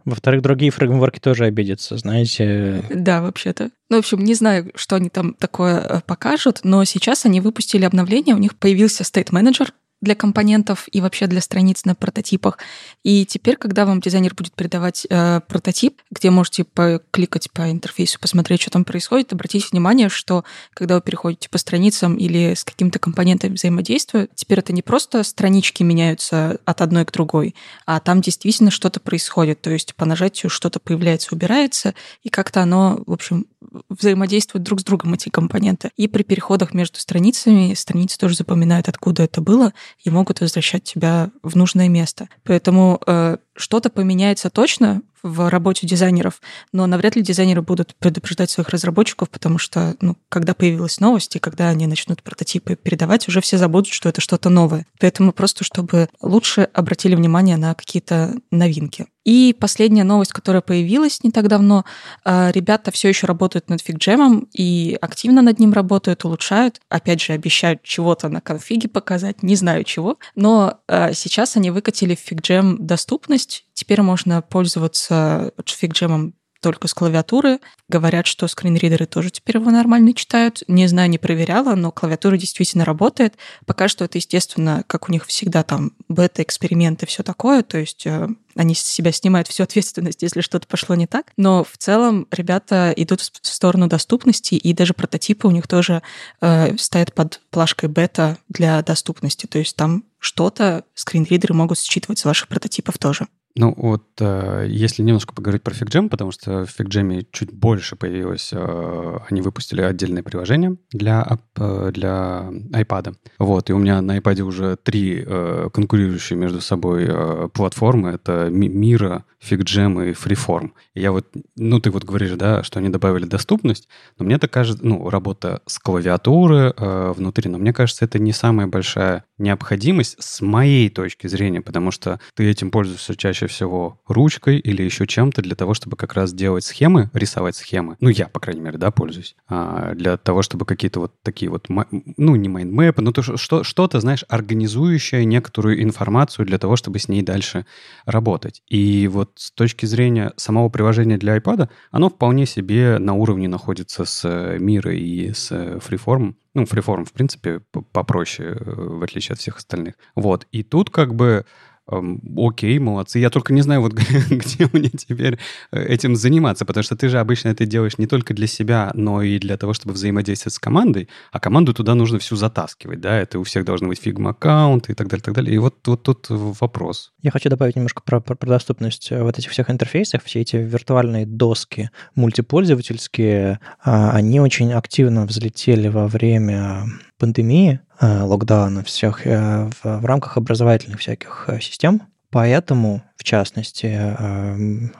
во-вторых, другие фреймворки тоже обидятся, знаете. Да, вообще-то. Ну, в общем, не знаю, что они там такое покажут, но сейчас они выпустили обновление, у них появился State Manager, для компонентов и вообще для страниц на прототипах. И теперь, когда вам дизайнер будет передавать э, прототип, где можете кликать по интерфейсу, посмотреть, что там происходит, обратите внимание, что когда вы переходите по страницам или с каким-то компонентом взаимодействия, теперь это не просто странички меняются от одной к другой, а там действительно что-то происходит. То есть по нажатию что-то появляется, убирается, и как-то оно, в общем, взаимодействуют друг с другом эти компоненты. И при переходах между страницами страницы тоже запоминают, откуда это было, и могут возвращать тебя в нужное место. Поэтому э, что-то поменяется точно в работе дизайнеров, но навряд ли дизайнеры будут предупреждать своих разработчиков, потому что, ну, когда появилась новость, и когда они начнут прототипы передавать, уже все забудут, что это что-то новое. Поэтому просто, чтобы лучше обратили внимание на какие-то новинки. И последняя новость, которая появилась не так давно, э, ребята все еще работают над фигджемом и активно над ним работают, улучшают. Опять же, обещают чего-то на конфиге показать, не знаю чего. Но э, сейчас они выкатили в фигджем доступность. Теперь можно пользоваться фигджемом только с клавиатуры. Говорят, что скринридеры тоже теперь его нормально читают. Не знаю, не проверяла, но клавиатура действительно работает. Пока что это, естественно, как у них всегда там бета-эксперименты, все такое. То есть э, они с себя снимают всю ответственность, если что-то пошло не так. Но в целом ребята идут в сторону доступности, и даже прототипы у них тоже э, стоят под плашкой бета для доступности. То есть там что-то скринридеры могут считывать с ваших прототипов тоже. Ну вот, э, если немножко поговорить про FigJam, потому что в FigJam чуть больше появилось, э, они выпустили отдельное приложение для, э, для iPad. Вот, и у меня на iPad уже три конкурирующие между собой платформы. Это Mira, FigJam и Freeform. И я вот, ну ты вот говоришь, да, что они добавили доступность, но мне так кажется, ну, работа с клавиатуры внутри, но мне кажется, это не самая большая необходимость с моей точки зрения, потому что ты этим пользуешься чаще всего ручкой или еще чем-то для того, чтобы как раз делать схемы, рисовать схемы. Ну, я, по крайней мере, да, пользуюсь. А, для того, чтобы какие-то вот такие вот, ну, не майндмэпы, но то, что, что-то, знаешь, организующее некоторую информацию для того, чтобы с ней дальше работать. И вот с точки зрения самого приложения для iPad, оно вполне себе на уровне находится с э, Miro и с э, Freeform. Ну, Freeform, в принципе, попроще, э, в отличие от всех остальных. Вот. И тут как бы окей, молодцы. Я только не знаю, вот где мне теперь э, этим заниматься, потому что ты же обычно это делаешь не только для себя, но и для того, чтобы взаимодействовать с командой, а команду туда нужно всю затаскивать, да, это у всех должны быть Figma-аккаунт и так далее, так далее. И вот, вот тут вопрос. Я хочу добавить немножко про, про, про доступность э, вот этих всех интерфейсов, все эти виртуальные доски мультипользовательские, а, они очень активно взлетели во время пандемии, э, локдауна всех э, в, рамках образовательных всяких э, систем. Поэтому, в частности,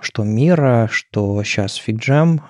что Мира, что сейчас FigJam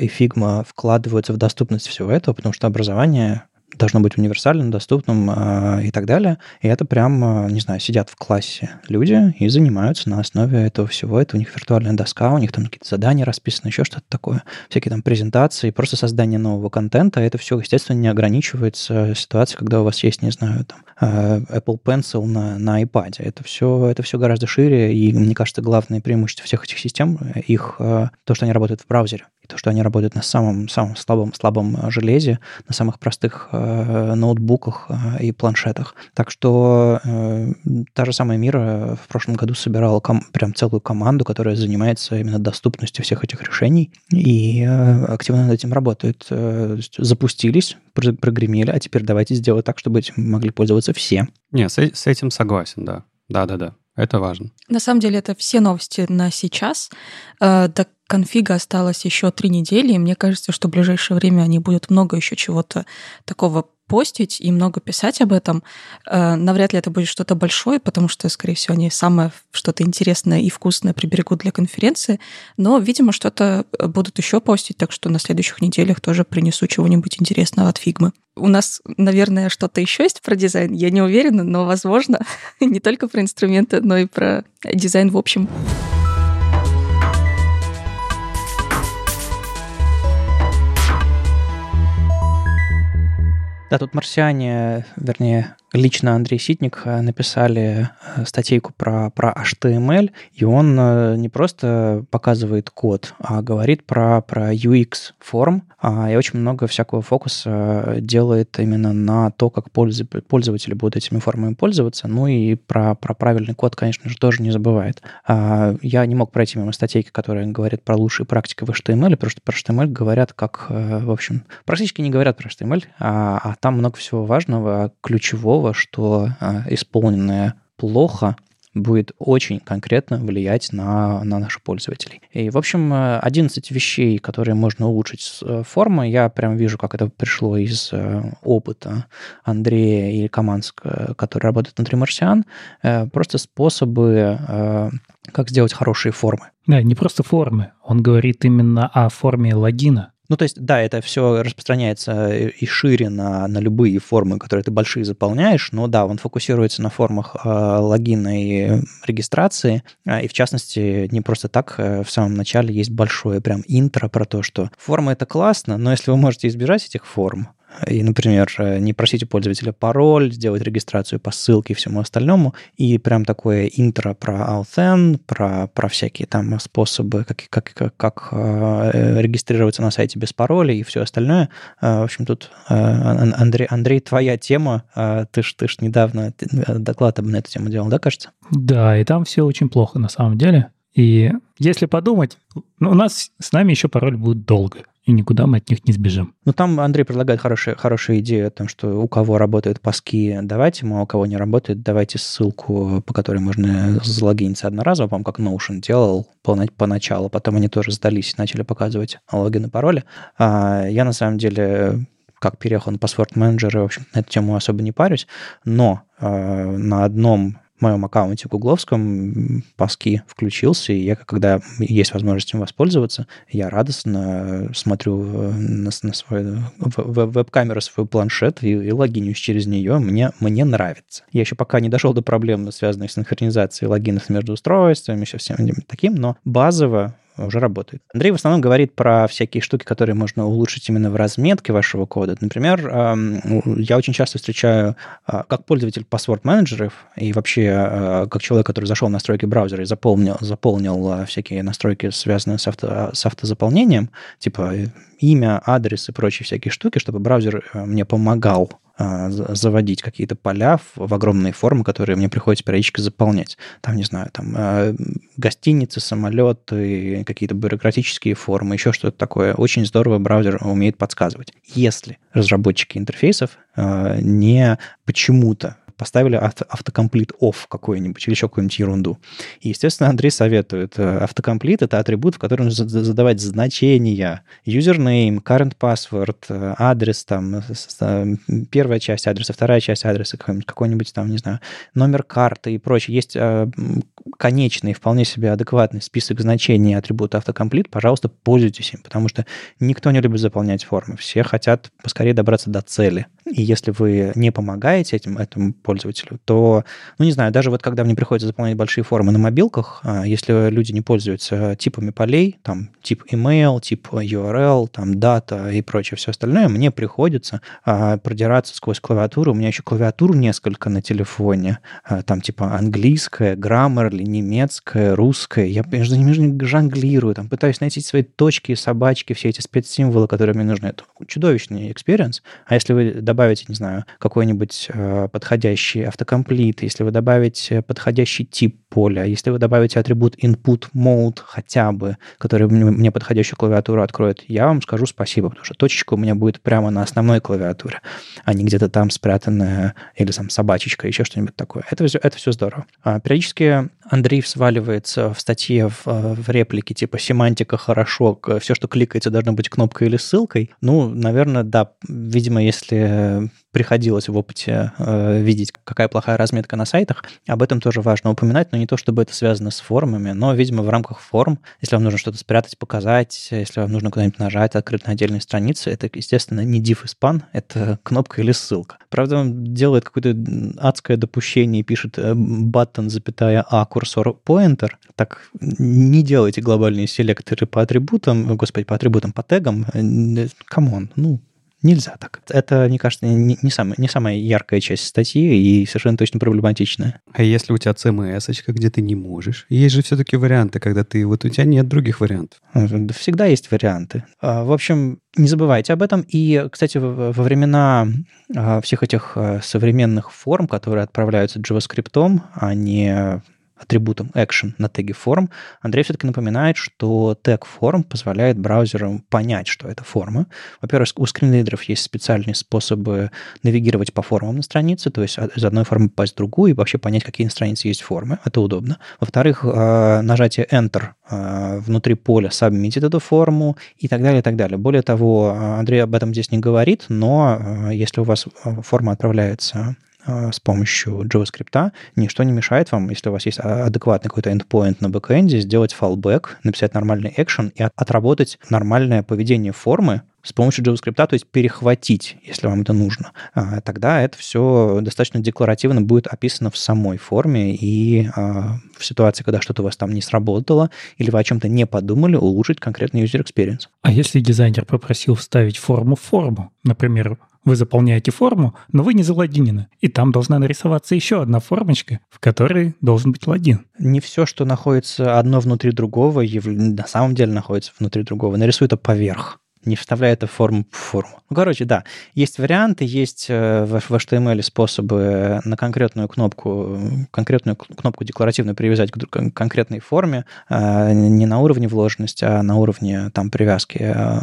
и Figma вкладываются в доступность всего этого, потому что образование должно быть универсальным, доступным э, и так далее. И это прям, э, не знаю, сидят в классе люди и занимаются на основе этого всего. Это у них виртуальная доска, у них там какие-то задания расписаны, еще что-то такое. Всякие там презентации, просто создание нового контента. Это все, естественно, не ограничивается ситуацией, когда у вас есть, не знаю, там э, Apple Pencil на, на iPad. Это все, это все гораздо шире, и, мне кажется, главное преимущество всех этих систем, их, то, что они работают в браузере и то, что они работают на самом, самом слабом, слабом э, железе, на самых простых э, ноутбуках э, и планшетах. Так что э, та же самая Мира в прошлом году собирала ком- прям целую команду, которая занимается именно доступностью всех этих решений и э, активно над этим работает. Э, запустились, прогремели, а теперь давайте сделать так, чтобы этим могли пользоваться все. Не, с, с этим согласен, да. Да-да-да. Это важно. На самом деле это все новости на сейчас. Э, до конфига осталось еще три недели, и мне кажется, что в ближайшее время они будут много еще чего-то такого постить и много писать об этом. Э, навряд ли это будет что-то большое, потому что, скорее всего, они самое что-то интересное и вкусное приберегут для конференции. Но, видимо, что-то э, будут еще постить, так что на следующих неделях тоже принесу чего-нибудь интересного от Фигмы. У нас, наверное, что-то еще есть про дизайн. Я не уверена, но, возможно, не только про инструменты, но и про дизайн в общем. Да, тут марсиане, вернее, лично Андрей Ситник э, написали э, статейку про, про HTML, и он э, не просто показывает код, а говорит про, про UX форм, а, и очень много всякого фокуса делает именно на то, как пользователи будут этими формами пользоваться, ну и про, про правильный код, конечно же, тоже не забывает. А, я не мог пройти мимо статейки, которая говорит про лучшие практики в HTML, потому что про HTML говорят как, в общем, практически не говорят про HTML, а, а там много всего важного, ключевого, такого, что а, исполненное плохо будет очень конкретно влиять на, на наших пользователей. И, в общем, 11 вещей, которые можно улучшить с э, формы, я прям вижу, как это пришло из э, опыта Андрея и команд, которые работают внутри марсиан, э, просто способы, как сделать хорошие формы. Да, не просто формы, он говорит именно о форме логина, ну, то есть, да, это все распространяется и шире на, на любые формы, которые ты большие заполняешь, но да, он фокусируется на формах э, логина и регистрации, э, и в частности, не просто так, э, в самом начале есть большое прям интро про то, что форма это классно, но если вы можете избежать этих форм, И, например, не просить у пользователя пароль, сделать регистрацию по ссылке и всему остальному, и прям такое интро про Authn, про, про всякие там способы, как, как, как, как регистрироваться на сайте без пароля и все остальное. В общем, тут, Андрей, Андрей твоя тема, ты ж, ты ж недавно доклад об на эту тему делал, да, кажется? Да, и там все очень плохо на самом деле. И если подумать, ну, у нас с нами еще пароль будет долго, и никуда мы от них не сбежим. Ну, там Андрей предлагает хорошие, хорошие идеи о том, что у кого работают паски, давайте ему, а у кого не работает, давайте ссылку, по которой можно залогиниться одноразово, по-моему, как Notion делал поначалу, потом они тоже сдались и начали показывать логин и пароли. А я, на самом деле, как переехал на Manager, и, в общем, на эту тему особо не парюсь, но э, на одном моем аккаунте гугловском паски включился, и я, когда есть возможность им воспользоваться, я радостно смотрю э, на, на свой веб-камеру, свой планшет и, и логинюсь через нее. Мне, мне нравится. Я еще пока не дошел до проблем, связанных с синхронизацией логинов между устройствами, еще всем таким, но базово уже работает. Андрей в основном говорит про всякие штуки, которые можно улучшить именно в разметке вашего кода. Например, я очень часто встречаю, а, как пользователь password-менеджеров и вообще а, как человек, который зашел в настройки браузера и заполнил, заполнил всякие настройки, связанные с, авто, с автозаполнением, типа имя, адрес и прочие всякие штуки, чтобы браузер мне помогал заводить какие-то поля в огромные формы, которые мне приходится периодически заполнять. Там, не знаю, там а, гостиницы, самолеты, какие-то бюрократические формы, еще что-то такое. Очень здорово браузер умеет подсказывать. Если разработчики интерфейсов а, не почему-то поставили авто, автокомплит off какой-нибудь или еще какую-нибудь ерунду. И, естественно, Андрей советует. Э, автокомплит — это атрибут, в котором задавать значения. Username, current password, э, адрес, там, первая часть адреса, вторая часть адреса, какой-нибудь, какой-нибудь там, не знаю, номер карты и прочее. Есть э, конечный, вполне себе адекватный список значений атрибута autocomplete. Пожалуйста, пользуйтесь им, потому что никто не любит заполнять формы. Все хотят поскорее добраться до цели. И если вы не помогаете этим, этому пользователю, то, ну, не знаю, даже вот когда мне приходится заполнять большие формы на мобилках, а, если люди не пользуются типами полей, там, тип email, тип URL, там, дата и прочее все остальное, мне приходится а, продираться сквозь клавиатуру. У меня еще клавиатур несколько на телефоне, а, там, типа, английская, Grammarly, немецкая, русская. Я между ними жонглирую, там, пытаюсь найти свои точки, собачки, все эти спецсимволы, которые мне нужны. Это чудовищный experience. А если вы добавите, не знаю, какой-нибудь э, подходящий автокомплит, если вы добавите подходящий тип поля, если вы добавите атрибут input mode хотя бы, который мне подходящую клавиатуру откроет, я вам скажу спасибо, потому что точечка у меня будет прямо на основной клавиатуре, а не где-то там спрятанная или там собачечка, еще что-нибудь такое. Это все, это все здорово. А, периодически Андрей сваливается в статье в, в реплике типа «семантика хорошо, все, что кликается, должно быть кнопкой или ссылкой». Ну, наверное, да, видимо, если приходилось в опыте э, видеть, какая плохая разметка на сайтах. Об этом тоже важно упоминать, но не то, чтобы это связано с формами, но, видимо, в рамках форм, если вам нужно что-то спрятать, показать, если вам нужно куда-нибудь нажать, открыть на отдельной странице, это, естественно, не div и span, это кнопка или ссылка. Правда, он делает какое-то адское допущение и пишет button, запятая a, курсор pointer. Так не делайте глобальные селекторы по атрибутам, господи, по атрибутам, по тегам. Come on, ну, Нельзя так. Это, мне кажется, не, не, самая, не самая яркая часть статьи и совершенно точно проблематичная. А если у тебя CMS, где ты не можешь? Есть же все-таки варианты, когда ты... Вот у тебя нет других вариантов. Всегда есть варианты. А, в общем, не забывайте об этом. И, кстати, во времена а, всех этих а, современных форм, которые отправляются JavaScript, а не атрибутом action на теге form, Андрей все-таки напоминает, что тег form позволяет браузерам понять, что это форма. Во-первых, у скринридеров есть специальные способы навигировать по формам на странице, то есть из одной формы попасть в другую и вообще понять, какие на странице есть формы. Это удобно. Во-вторых, э, нажатие Enter э, внутри поля сабмитит эту форму и так далее, и так далее. Более того, Андрей об этом здесь не говорит, но если у вас форма отправляется а, с помощью JavaScript, ничто не мешает вам, если у вас есть адекватный какой-то endpoint на бэкэнде, сделать fallback, написать нормальный экшен и отработать нормальное поведение формы с помощью JavaScript, то есть перехватить, если вам это нужно. А, тогда это все достаточно декларативно будет описано в самой форме, и а, в ситуации, когда что-то у вас там не сработало, или вы о чем-то не подумали, улучшить конкретный user experience. А если дизайнер попросил вставить форму в форму, например, Вы заполняете форму, но вы не залогинены. И там должна нарисоваться еще одна формочка, в которой должен быть логин. Не все, что находится одно внутри другого, на самом деле находится внутри другого. Нарисуй это поверх не вставляя это в форму в форму. Ну, короче, да, есть варианты, есть э, в, HTML способы на конкретную кнопку, конкретную кнопку декларативно привязать к конкретной форме, э, не на уровне вложенности, а на уровне там привязки э,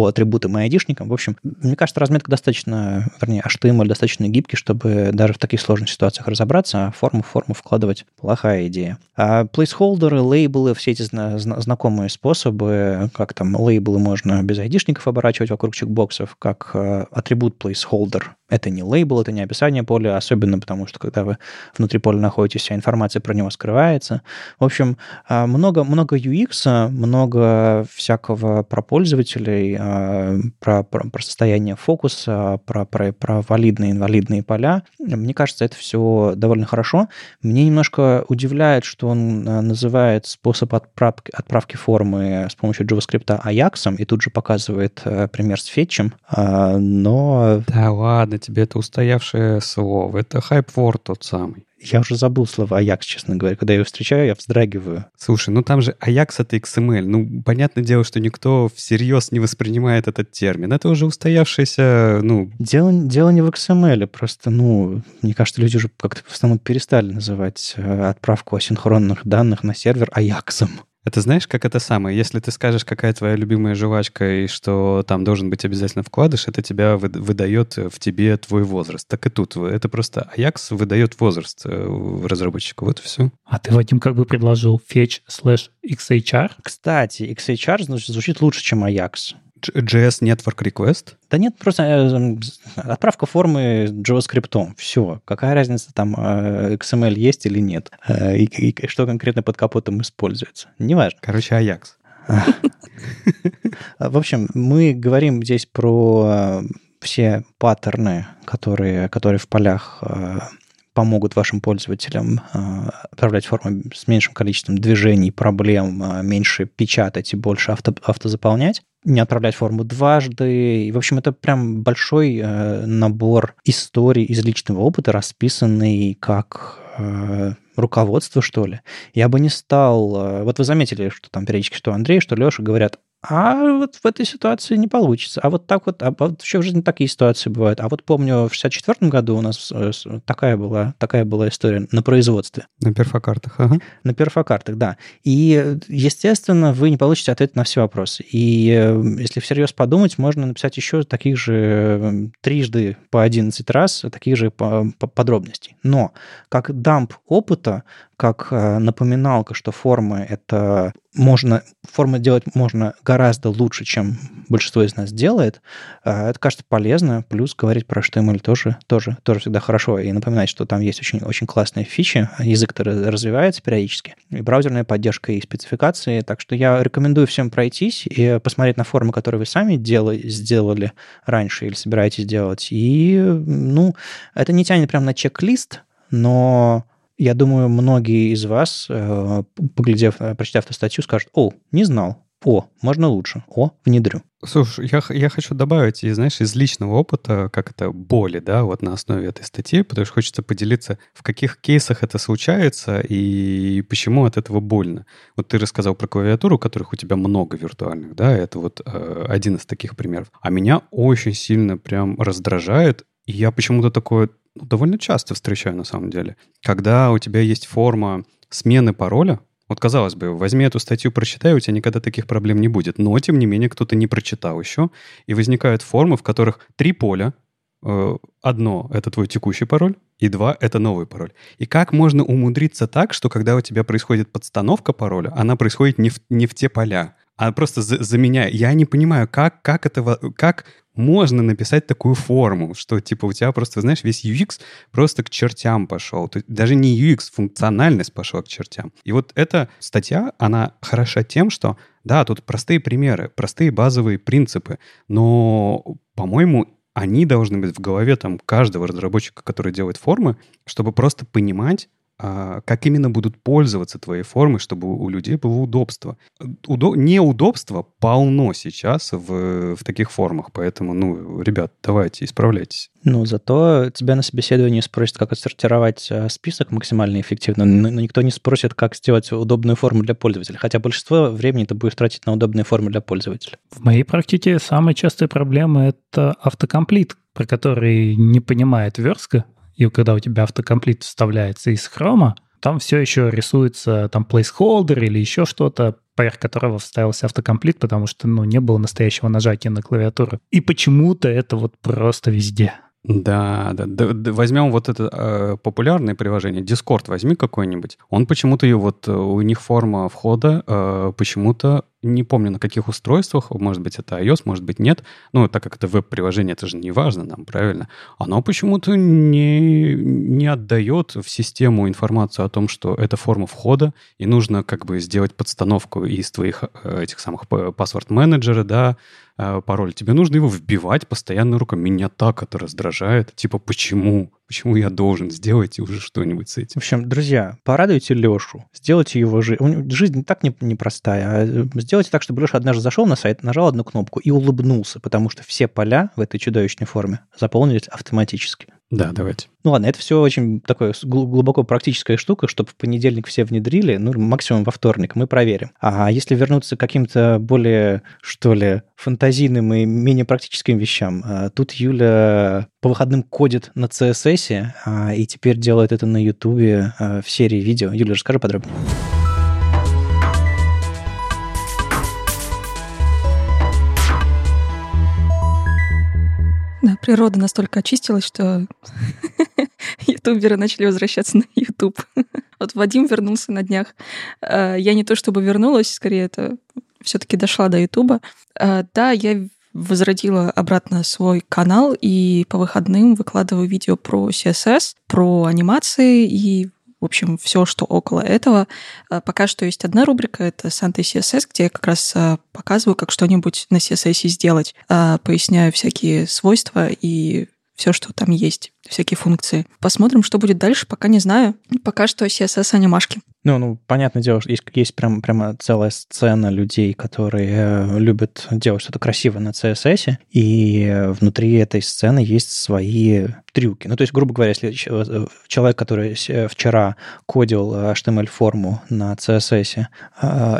по атрибутам и айдишникам. В общем, мне кажется, разметка достаточно, вернее, HTML достаточно гибкий, чтобы даже в таких сложных ситуациях разобраться, а форму в форму вкладывать плохая идея. А плейсхолдеры, лейблы, все эти знакомые способы, как там лейблы можно без айдишников оборачивать вокруг чекбоксов, как э, атрибут placeholder это не лейбл, это не описание поля, особенно потому, что когда вы внутри поля находитесь, вся информация про него скрывается. В общем, а, много, много UX, много всякого про пользователей, а, про, про, про состояние фокуса, про, про, про валидные инвалидные поля. Мне кажется, это все довольно хорошо. Мне немножко удивляет, что он а, называет способ отправки, отправки формы с помощью JavaScript Ajax, и тут же показывает пример с фетчем, но... Да ладно, тебе это устоявшее слово. Это хайп-ворд тот самый. Я уже забыл слово Аякс, честно говоря. Когда я его встречаю, я вздрагиваю. Слушай, ну там же Аякс — это XML. Ну, понятное дело, что никто всерьез не воспринимает этот термин. Это уже устоявшееся, ну... Дело, дело не в XML, просто, ну, мне кажется, люди уже как-то в основном перестали называть э, отправку асинхронных данных на сервер Аяксом. Это знаешь, как это самое? Если ты скажешь, какая твоя любимая жвачка и что там должен быть обязательно вкладыш, это тебя выдает в тебе твой возраст. Так и тут. Это просто Ajax выдает возраст э, разработчику. Вот и все. А ты, Вадим, как бы предложил fetch slash XHR? Кстати, XHR звучит лучше, чем Ajax. JS Network Request? Да нет, просто э, отправка формы JavaScript. Все. Какая разница, там э, XML есть или нет? Э, и, и что конкретно под капотом используется. Неважно. Короче, Ajax. В общем, мы говорим здесь про все паттерны, которые, которые в полях помогут вашим пользователям отправлять формы с меньшим количеством движений, проблем, меньше печатать и больше авто, автозаполнять не отправлять форму дважды. И, в общем, это прям большой э, набор историй из личного опыта, расписанный как э, руководство, что ли. Я бы не стал... Э, вот вы заметили, что там периодически что Андрей, что Леша говорят, а вот в этой ситуации не получится. А вот так вот, а вообще в жизни такие ситуации бывают. А вот помню, в 64 году у нас э, такая была, такая была история на производстве. На перфокартах, ага. На перфокартах, да. И, естественно, вы не получите ответ на все вопросы. И э, если всерьез подумать, можно написать еще таких же э, трижды по 11 раз, таких же подробностей. Но как дамп опыта, как напоминалка, что формы — это можно, формы делать можно гораздо лучше, чем большинство из нас делает. А, это кажется полезно. Плюс говорить про HTML тоже, тоже, тоже всегда хорошо. И напоминать, что там есть очень, очень классные фичи. Язык-то развивается периодически. И браузерная поддержка, и спецификации. Так что я рекомендую всем пройтись и посмотреть на формы, которые вы сами делали, сделали раньше или собираетесь делать. И, ну, это не тянет прям на чек-лист, но я думаю, многие из вас, э, поглядев, э, прочитав эту статью, скажут, о, не знал, о, можно лучше, о, внедрю. Слушай, я, я хочу добавить, знаешь, из личного опыта, как это боли, да, вот на основе этой статьи, потому что хочется поделиться, в каких кейсах это случается и почему от этого больно. Вот ты рассказал про клавиатуру, которых у тебя много виртуальных, да, это вот э, один из таких примеров. А меня очень сильно прям раздражает, и я почему-то такое довольно часто встречаю на самом деле. Когда у тебя есть форма смены пароля, вот, казалось бы, возьми эту статью, прочитай, у тебя никогда таких проблем не будет. Но, тем не менее, кто-то не прочитал еще, и возникают формы, в которых три поля, э, одно — это твой текущий пароль, и два — это новый пароль. И как можно умудриться так, что когда у тебя происходит подстановка пароля, она происходит не в, не в те поля, а просто за, заменяя. Я не понимаю, как, как, это, как можно написать такую форму, что типа у тебя просто, знаешь, весь UX просто к чертям пошел. То есть даже не UX, функциональность пошла к чертям. И вот эта статья, она хороша тем, что да, тут простые примеры, простые базовые принципы, но, по-моему, они должны быть в голове там каждого разработчика, который делает формы, чтобы просто понимать, как именно будут пользоваться твоей формой, чтобы у людей было удобство. Удо... Неудобства полно сейчас в, в таких формах, поэтому, ну, ребят, давайте, исправляйтесь. Ну, зато тебя на собеседовании спросят, как отсортировать э, список максимально эффективно, но никто не спросит, как сделать удобную форму для пользователя, хотя большинство времени ты будешь тратить на удобные формы для пользователя. В моей практике самая частая проблема — это автокомплит, про который не понимает верстка, и когда у тебя автокомплит вставляется из хрома, там все еще рисуется там placeholder или еще что-то, поверх которого вставился автокомплит, потому что, ну, не было настоящего нажатия на клавиатуру. И почему-то это вот просто везде. Да, да, да, да. Возьмем вот это э, популярное приложение, Discord возьми какой-нибудь. Он почему-то, вот э, у них форма входа э, почему-то не помню на каких устройствах, может быть, это iOS, может быть, нет. Ну, так как это веб-приложение, это же не важно нам, правильно? Оно почему-то не, не отдает в систему информацию о том, что это форма входа, и нужно как бы сделать подстановку из твоих э, этих самых паспорт-менеджера, да, э, пароль. Тебе нужно его вбивать постоянно руками. Меня так это раздражает. Типа, почему? Почему я должен? Сделайте уже что-нибудь с этим. В общем, друзья, порадуйте Лешу, сделайте его жизнь. Жизнь так непростая. А э, сделайте так, чтобы Леша однажды зашел на сайт, нажал одну кнопку и улыбнулся, потому что все поля в этой чудовищной форме заполнились автоматически. Да, давайте. Ну ладно, это все очень такое глубоко практическая штука, чтобы в понедельник все внедрили, ну, максимум во вторник, мы проверим. А если вернуться к каким-то более, что ли, фантазийным и менее практическим вещам, а, тут Юля по выходным кодит на CSS, а, и теперь делает это на YouTube а, в серии видео. Юля, расскажи подробнее. Да, природа настолько очистилась, что ютуберы начали возвращаться на ютуб. Вот Вадим вернулся на днях. А, я не то чтобы вернулась, скорее это все-таки дошла до ютуба. А, да, я возродила обратно свой канал и по выходным выкладываю видео про CSS, про анимации и в общем, все, что около этого. А, пока что есть одна рубрика, это Santa CSS, где я как раз а, показываю, как что-нибудь на CSS сделать. А, поясняю всякие свойства и все, что там есть, всякие функции. Посмотрим, что будет дальше, пока не знаю. Пока что CSS анимашки. Ну, ну, понятное дело, что есть, есть прям, прямо целая сцена людей, которые э, любят делать что-то красивое на CSS, и внутри этой сцены есть свои трюки. Ну, то есть, грубо говоря, если э, человек, который вчера кодил HTML-форму на CSS,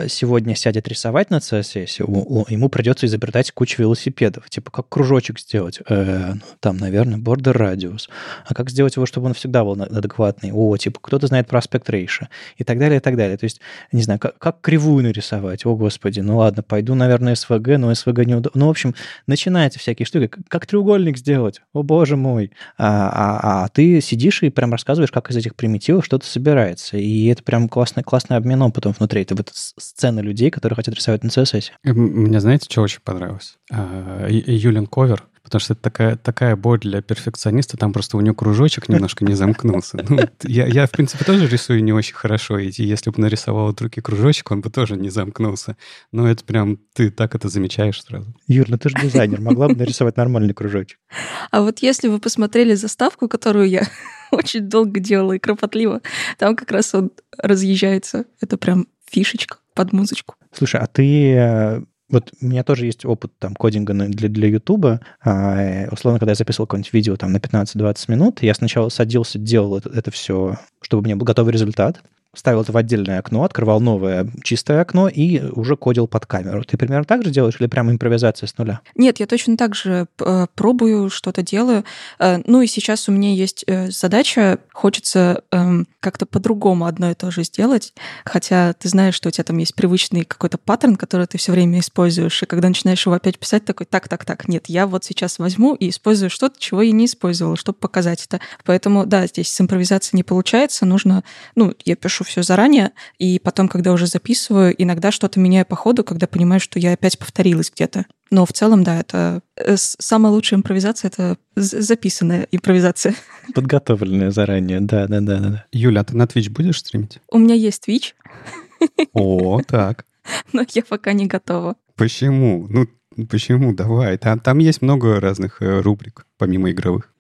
сегодня сядет рисовать на CSS, ему придется изобретать кучу велосипедов. Типа, как кружочек сделать? Э, ну, там, наверное, border radius. А как сделать его, чтобы он всегда был адекватный? О, типа, кто-то знает про aspect ratio. И так далее, и так далее. То есть, не знаю, как, как кривую нарисовать? О, господи, ну ладно, пойду, наверное, SVG, но SVG неудобно. Ну, в общем, начинаются всякие штуки. Как треугольник сделать? О, боже мой. А, а, а ты сидишь и прям рассказываешь, как из этих примитивов что-то собирается. И это прям классный, классный обмен опытом внутри. Это вот сцена людей, которые хотят рисовать на CSS. Мне знаете, что очень понравилось? А, Юлин ковер Потому что это такая, такая боль для перфекциониста, там просто у него кружочек немножко не замкнулся. Ну, я, я, в принципе, тоже рисую не очень хорошо, и если бы нарисовал от руки кружочек, он бы тоже не замкнулся. Но это прям, ты так это замечаешь сразу. Юр, ну ты же дизайнер, могла бы нарисовать нормальный кружочек. А вот если вы посмотрели заставку, которую я очень долго делала и кропотливо, там как раз он разъезжается. Это прям фишечка под музычку. Слушай, а ты э, вот у меня тоже есть опыт там кодинга для, для YouTube. А, условно, когда я записывал какое-нибудь видео там на 15-20 минут, я сначала садился, делал это, это все, чтобы у меня был готовый результат ставил это в отдельное окно, открывал новое чистое окно и уже кодил под камеру. Ты примерно так же делаешь или прямо импровизация с нуля? Нет, я точно так же э, пробую, что-то делаю. Э, ну и сейчас у меня есть э, задача, хочется эм, как-то по-другому одно и то же сделать, хотя ты знаешь, что у тебя там есть привычный какой-то паттерн, который ты все время используешь, и когда начинаешь его опять писать, такой, так, так, так, нет, я вот сейчас возьму и использую что-то, чего я не использовала, чтобы показать это. Поэтому, да, здесь с импровизацией не получается, нужно, ну, я пишу пишу все заранее, и потом, когда уже записываю, иногда что-то меняю по ходу, когда понимаю, что я опять повторилась где-то. Но в целом, да, это э, самая лучшая импровизация — это записанная импровизация. Подготовленная заранее, да, да, да, да. Юля, а ты на Twitch будешь стримить? У меня есть Twitch. О, так. Но я пока не готова. Почему? Ну, почему? Давай. Там, там есть много разных э, рубрик, помимо игровых.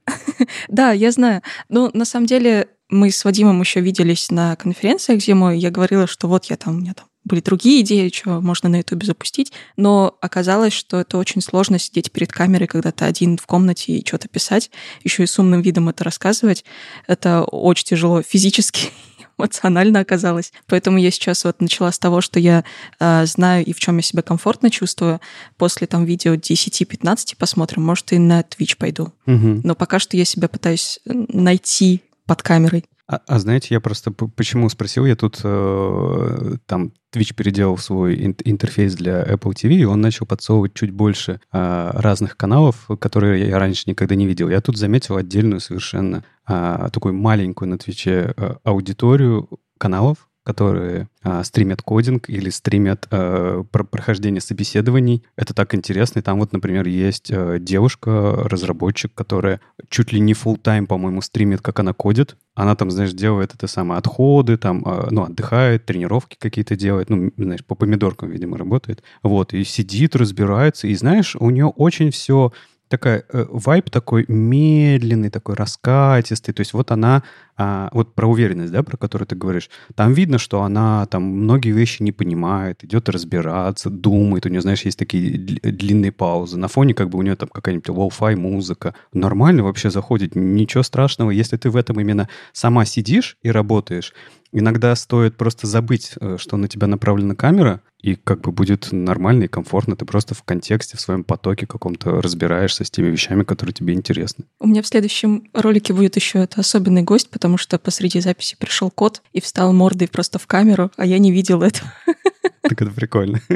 Да, я знаю. Но на самом деле Мы с Вадимом еще виделись на конференциях зимой, я говорила, что вот я там, у меня там были другие идеи, что можно на Ютубе запустить, но оказалось, что это очень сложно сидеть перед камерой, когда ты один в комнате и что-то писать, еще и с умным видом это рассказывать. Это очень тяжело физически эмоционально оказалось. Поэтому я сейчас вот начала с того, что я э, знаю и в чем я себя комфортно чувствую. После там видео 10-15 посмотрим, может, и на Twitch пойду. Мгм. Но пока что я себя пытаюсь найти под камерой. А, а знаете, я просто почему спросил, я тут э, там Twitch переделал свой ин- интерфейс для Apple TV, и он начал подсовывать чуть больше а, разных каналов, которые я раньше никогда не видел. Я тут заметил отдельную совершенно а, такую маленькую на Твиче а, аудиторию каналов, которые а, стримят кодинг или стримят а, про- прохождение собеседований. Это так интересно. И там вот, например, есть а, девушка, разработчик, которая чуть ли не full тайм по-моему, стримит, как она кодит. Она там, знаешь, делает это самое отходы, там, а, ну, отдыхает, тренировки какие-то делает, ну, знаешь, по помидоркам, видимо, работает. Вот, и сидит, разбирается, и, знаешь, у нее очень все такая э, вайб такой медленный, такой раскатистый. То есть вот она, а, вот про уверенность, да, про которую ты говоришь, там видно, что она там многие вещи не понимает, идет разбираться, думает. У нее, знаешь, есть такие дл- длинные паузы. На фоне как бы у нее там какая-нибудь lo-fi музыка. Нормально вообще заходит, ничего страшного. Если ты в этом именно сама сидишь и работаешь, иногда стоит просто забыть, э, что на тебя направлена камера, и как бы будет нормально и комфортно. Ты просто в контексте, в своем потоке каком-то разбираешься с теми вещами, которые тебе интересны. У меня в следующем ролике будет еще это особенный гость, потому что посреди записи пришел кот и встал мордой просто в камеру, а я не видел этого. Так это прикольно.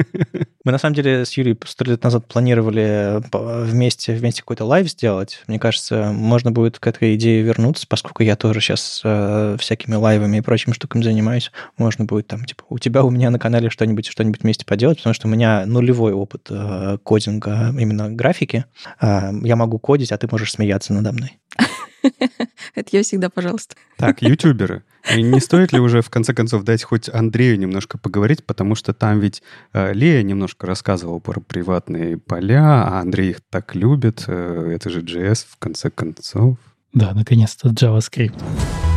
Мы, на самом деле, с Юлией сто лет назад планировали по- вместе, вместе какой-то лайв сделать. Мне кажется, можно будет к этой идее вернуться, поскольку я тоже сейчас э, всякими лайвами и прочими штуками занимаюсь. Можно будет там, типа, у тебя, у меня на канале что-нибудь, что-нибудь вместе поделать, потому что у меня нулевой опыт э, кодинга, именно графики. Э, я могу кодить, а ты можешь смеяться надо мной. Это я всегда, пожалуйста. Так, ютуберы. И Не стоит ли уже, в конце концов, дать хоть Андрею немножко поговорить, потому что там ведь э, Лея немножко рассказывала про приватные поля, а Андрей их так любит. э, это же JS, в конце концов. Да, наконец-то JavaScript.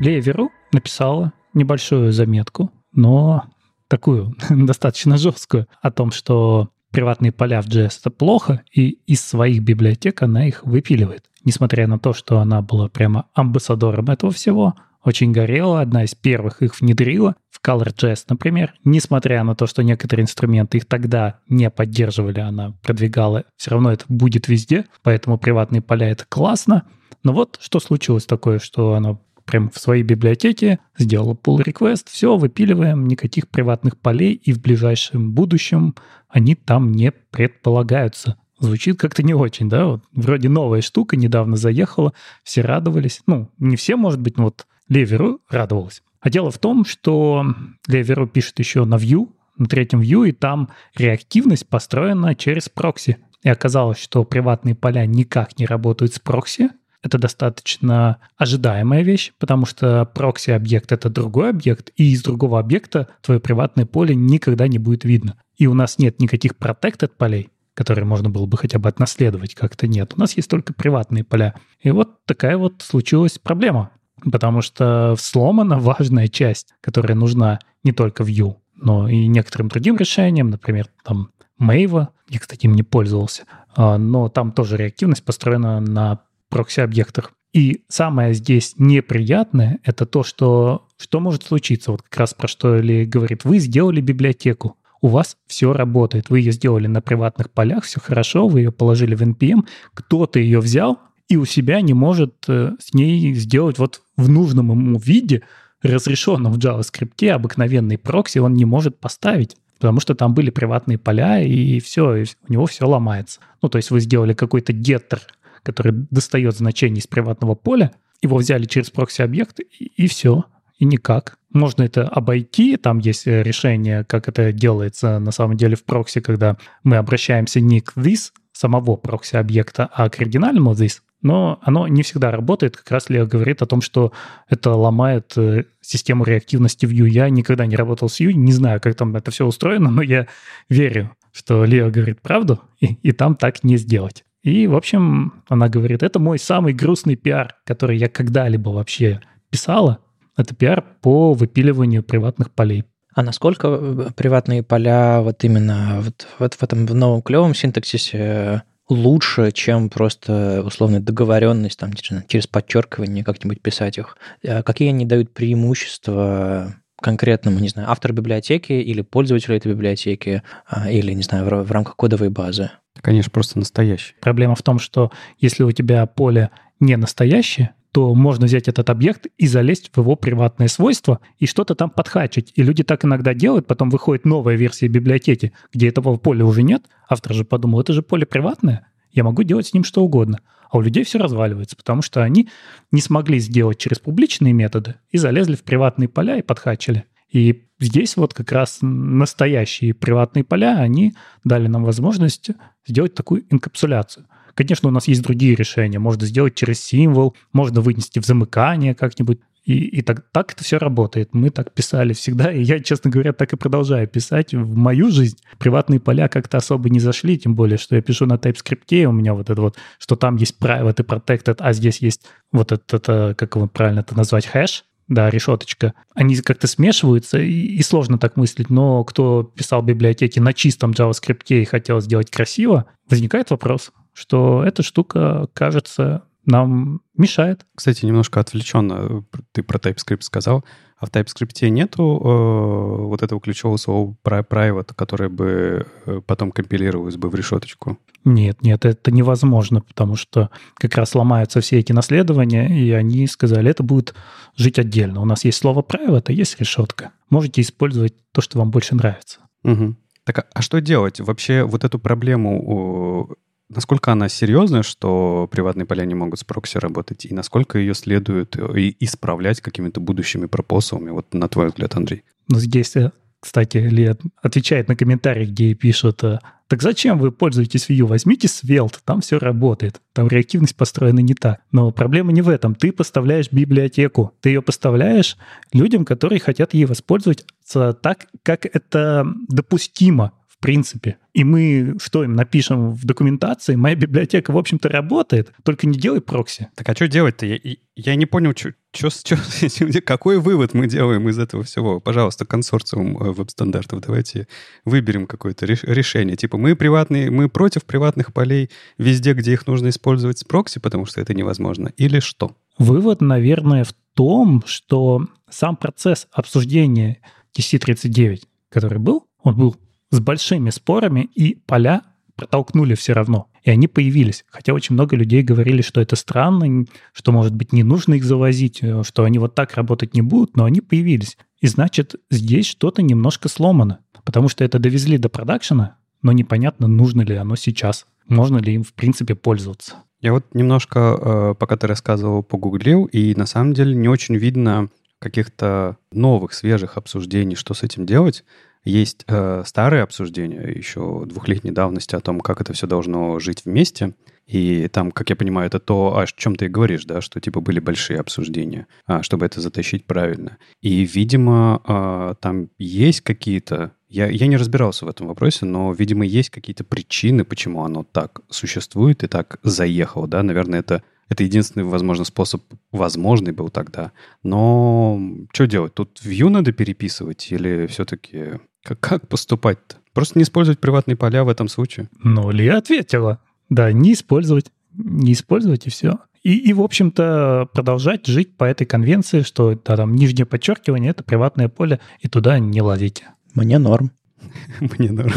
Лея Веру написала небольшую заметку, но такую достаточно жесткую о том, что приватные поля в JS это плохо, и из своих библиотек она их выпиливает. Несмотря на то, что она была прямо амбассадором этого всего, очень горела, одна из первых их внедрила в ColorJS, например. Несмотря на то, что некоторые инструменты их тогда не поддерживали, она продвигала, все равно это будет везде, поэтому приватные поля — это классно. Но вот что случилось такое, что она прям в своей библиотеке сделала pull request, все, выпиливаем, никаких приватных полей, и в ближайшем будущем они там не предполагаются. Звучит как-то не очень, да? Вот вроде новая штука, недавно заехала, все радовались. Ну, не все, может быть, но вот Леверу радовалась. А дело в том, что Леверу пишет еще на Vue, на третьем Vue, и там реактивность построена через прокси. И оказалось, что приватные поля никак не работают с прокси. Это достаточно ожидаемая вещь, потому что прокси-объект — это другой объект, и из другого объекта твое приватное поле никогда не будет видно. И у нас нет никаких protected полей, которые можно было бы хотя бы отнаследовать, как-то нет. У нас есть только приватные поля. И вот такая вот случилась проблема, потому что сломана важная часть, которая нужна не только Vue, но и некоторым другим решениям, например, там Mave, я, кстати, им не пользовался, а, но там тоже реактивность построена на прокси-объектах. И самое здесь неприятное — это то, что, что может случиться. Вот как раз про что Ли говорит. Вы сделали библиотеку, у вас все работает. Вы ее сделали на приватных полях, все хорошо, вы ее положили в NPM, кто-то ее взял и у себя не может э, с ней сделать вот в нужном ему виде, разрешенном в JavaScript, обыкновенный прокси он не может поставить потому что там были приватные поля, и все, и у него все ломается. Ну, то есть вы сделали какой-то геттер, который достает значение из приватного поля, его взяли через прокси-объект, и, и все, и никак. Можно это обойти, там есть решение, как это делается на самом деле в прокси, когда мы обращаемся не к this самого прокси-объекта, а к оригинальному this, но оно не всегда работает. Как раз Лео говорит о том, что это ломает э, систему реактивности Vue. Я никогда не работал с Vue, не знаю, как там это все устроено, но я верю, что Лео говорит правду, и, и там так не сделать. И, в общем, она говорит, это мой самый грустный пиар, который я когда-либо вообще писала. Это пиар по выпиливанию приватных полей. А насколько э, приватные поля вот именно вот, вот в этом новом клевом синтаксисе лучше, чем просто условная договоренность, там, через подчеркивание как-нибудь писать их? А какие они дают преимущества конкретному, не знаю, автору библиотеки или пользователю этой библиотеки, а, или, не знаю, в, в рамках кодовой базы? Конечно, просто настоящий. Проблема в том, что если у тебя поле не настоящее, то можно взять этот объект и залезть в его приватные свойства и что-то там подхачить. И люди так иногда делают, потом выходит новая версия библиотеки, где этого поля уже нет. Автор же подумал, это же поле приватное, я могу делать с ним что угодно. А у людей все разваливается, потому что они не смогли сделать через публичные методы и залезли в приватные поля и подхачили. И здесь вот как раз настоящие приватные поля, они дали нам возможность сделать такую инкапсуляцию – Конечно, у нас есть другие решения. Можно сделать через символ, можно вынести в замыкание как-нибудь. И, и так, так это все работает. Мы так писали всегда, и я, честно говоря, так и продолжаю писать. В мою жизнь приватные поля как-то особо не зашли, тем более, что я пишу на TypeScript, у меня вот это вот, что там есть private и protected, а здесь есть вот это, как его правильно это назвать, хэш, да, решеточка, они как-то смешиваются, и, и сложно так мыслить, но кто писал библиотеки на чистом JavaScript и хотел сделать красиво, возникает вопрос, что эта штука, кажется, нам мешает. Кстати, немножко отвлеченно ты про TypeScript сказал. А в TypeScript нету э, вот этого ключевого слова private, которое бы э, потом компилировалось бы в решеточку? Нет, нет, это невозможно, потому что как раз ломаются все эти наследования, и они сказали, это будет жить отдельно. У нас есть слово private, а есть решетка. Можете использовать то, что вам больше нравится. Угу. Так а, а что делать? Вообще вот эту проблему насколько она серьезная, что приватные поля не могут с прокси работать, и насколько ее следует э, исправлять какими-то будущими пропосалами, вот на твой взгляд, Андрей? Ну, здесь, э, кстати, Ли отвечает на комментарии, где пишут, э, так зачем вы пользуетесь Vue? Возьмите Svelte, там все работает. Там реактивность построена не так. Но проблема не в этом. Ты поставляешь библиотеку. Ты ее поставляешь людям, которые хотят ей воспользоваться так, как это допустимо в принципе. И мы что им напишем в документации? Моя библиотека, в общем-то, работает, только не делай прокси. Так а что делать-то? Я, я не понял, что, что, что, какой вывод мы делаем из этого всего? Пожалуйста, консорциум э, веб-стандартов, давайте выберем какое-то решение. Типа мы приватные, мы против приватных полей везде, где их нужно использовать с прокси, потому что это невозможно, или что? Вывод, наверное, в том, что сам процесс обсуждения TC39, который был, он был с большими спорами, и поля протолкнули все равно. И они появились. Хотя очень много людей говорили, что это странно, что, может быть, не нужно их завозить, э, что они вот так работать не будут, но они появились. И значит, здесь что-то немножко сломано. Потому что это довезли до продакшена, но непонятно, нужно ли оно сейчас. Можно ли им, в принципе, пользоваться. Я вот немножко, э, пока ты рассказывал, погуглил, и на самом деле не очень видно каких-то новых, свежих обсуждений, что с этим делать. Есть э, старые обсуждения еще двухлетней давности о том, как это все должно жить вместе. И там, как я понимаю, это то, о чем ты говоришь, да, что типа были большие обсуждения, а, чтобы это затащить правильно. И, видимо, э, там есть какие-то... Я, я не разбирался в этом вопросе, но, видимо, есть какие-то причины, почему оно так существует и так заехало, да. Наверное, это это единственный, возможно, способ, возможный был тогда. Но что делать? Тут view надо переписывать или все-таки как, как поступать-то? Просто не использовать приватные поля в этом случае? Ну, Ли ответила. Да, не использовать. Не использовать и все. И, и, в общем-то, продолжать жить по этой конвенции, что да, там нижнее подчеркивание — это приватное поле, и туда не лазите. Мне норм. Мне норм.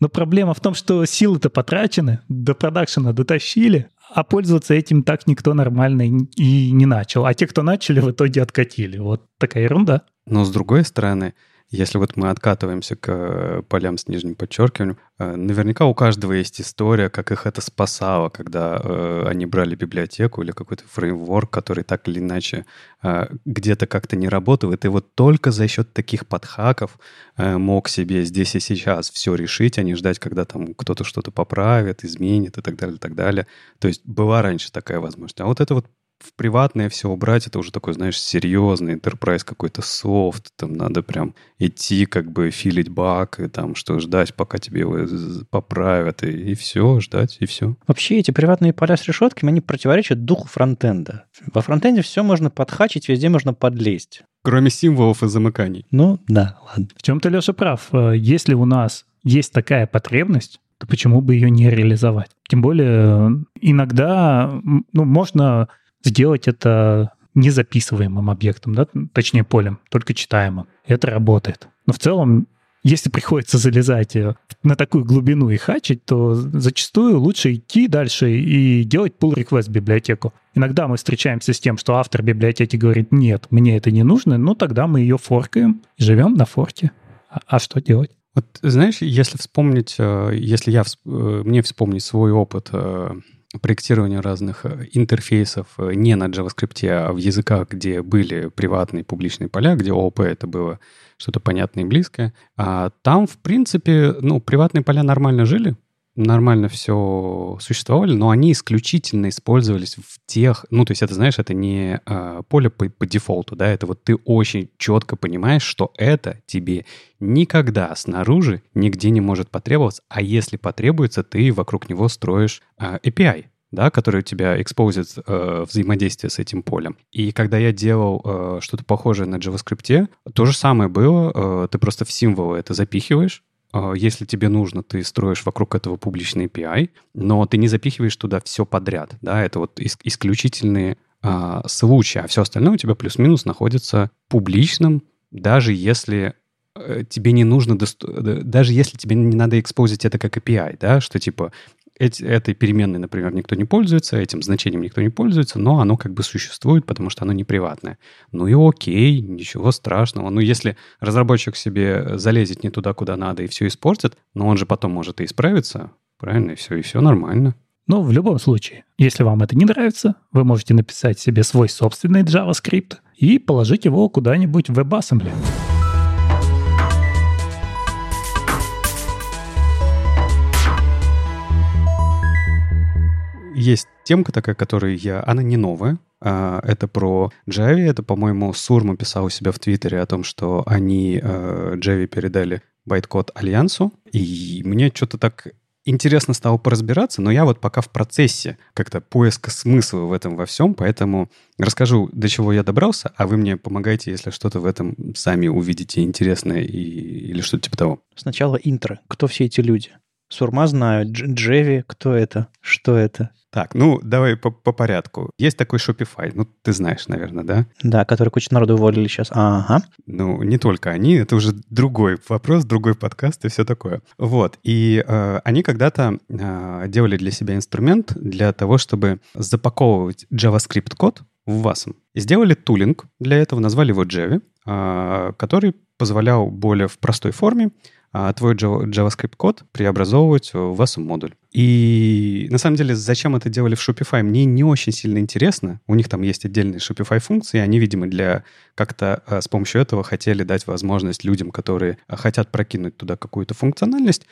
Но проблема в том, что силы-то потрачены, до продакшена дотащили, а пользоваться этим так никто нормально и не начал. А те, кто начали, в итоге откатили. Вот такая ерунда. Но с другой стороны, если вот мы откатываемся к э, полям с нижним подчеркиванием, э, наверняка у каждого есть история, как их это спасало, когда э, они брали библиотеку или какой-то фреймворк, который так или иначе э, где-то как-то не работал, и вот только за счет таких подхаков э, мог себе здесь и сейчас все решить, а не ждать, когда там кто-то что-то поправит, изменит и так далее, и так далее. То есть была раньше такая возможность. А вот это вот в приватное все убрать, это уже такой, знаешь, серьезный enterprise какой-то софт, там надо прям идти, как бы филить баг, и там что ждать, пока тебе его поправят, и, и все, ждать, и все. Вообще эти приватные поля с решетками, они противоречат духу фронтенда. Во фронтенде все можно подхачить, везде можно подлезть. Кроме символов и замыканий. Ну, да, ладно. В чем-то Леша прав. Э, если у нас есть такая потребность, то почему бы ее не реализовать? Тем более иногда ну, можно сделать это незаписываемым объектом, да, точнее полем, только читаемым. Это работает. Но в целом, если приходится залезать э, на такую глубину и хачить, то зачастую лучше идти дальше и делать pull request библиотеку. Иногда мы встречаемся с тем, что автор библиотеки говорит, нет, мне это не нужно, но тогда мы ее форкаем и живем на форке. А, а что делать? Вот знаешь, если вспомнить, э, если я э, мне вспомнить свой опыт проектирования разных э, интерфейсов э, не на JavaScript, а в языках, где были приватные публичные поля, где ООП это было что-то понятное и близкое. А там, в принципе, ну, приватные поля нормально жили, нормально все существовали, но они исключительно использовались в тех, ну, то есть это, знаешь, это не э, поле по, по дефолту, да, это вот ты очень четко понимаешь, что это тебе никогда снаружи нигде не может потребоваться, а если потребуется, ты вокруг него строишь э, API, да, который у тебя экспозит э, взаимодействие с этим полем. И когда я делал э, что-то похожее на JavaScript, то же самое было. Э, ты просто в символы это запихиваешь, а, если тебе нужно, ты строишь вокруг этого публичный API, но ты не запихиваешь туда все подряд. Да? Это вот исключительные а, случаи, а все остальное у тебя плюс-минус находится публичным, даже если э, тебе не нужно, даже если тебе не надо экспозить это как API, да, что типа эти, этой переменной, например, никто не пользуется, этим значением никто не пользуется, но оно как бы существует, потому что оно не приватное. Ну и окей, ничего страшного. Ну если разработчик себе залезет не туда, куда надо, и все испортит, но он же потом может и исправиться, правильно, и все, и все нормально. Но в любом случае, если вам это не нравится, вы можете написать себе свой собственный JavaScript и положить его куда-нибудь в WebAssembly. Есть темка такая, которую я... Она не новая. А, это про Java. Это, по-моему, Сурма писал у себя в Твиттере о том, что они э, Java передали байткод Альянсу. И мне что-то так интересно стало поразбираться, но я вот пока в процессе как-то поиска смысла в этом во всем, поэтому расскажу, до чего я добрался, а вы мне помогайте, если что-то в этом сами увидите интересное и, или что-то типа того. Сначала интро. Кто все эти люди? Сурма знаю, Джеви, кто это, что это? Так, ну давай по, по порядку. Есть такой Shopify, ну ты знаешь, наверное, да? Да, который кучу народу уволили сейчас. Ага. Ну, не только они, это уже другой вопрос, другой подкаст и все такое. Вот, и э, они когда-то э, делали для себя инструмент для того, чтобы запаковывать JavaScript-код в WASM. Сделали тулинг для этого, назвали его Java, э, который позволял более в простой форме а, твой JavaScript-код преобразовывать в WASM-модуль. И на самом деле, зачем это делали в Shopify, мне не очень сильно интересно. У них там есть отдельные Shopify функции, они, видимо, для как-то а, с помощью этого хотели дать возможность людям, которые а, хотят прокинуть туда какую-то функциональность,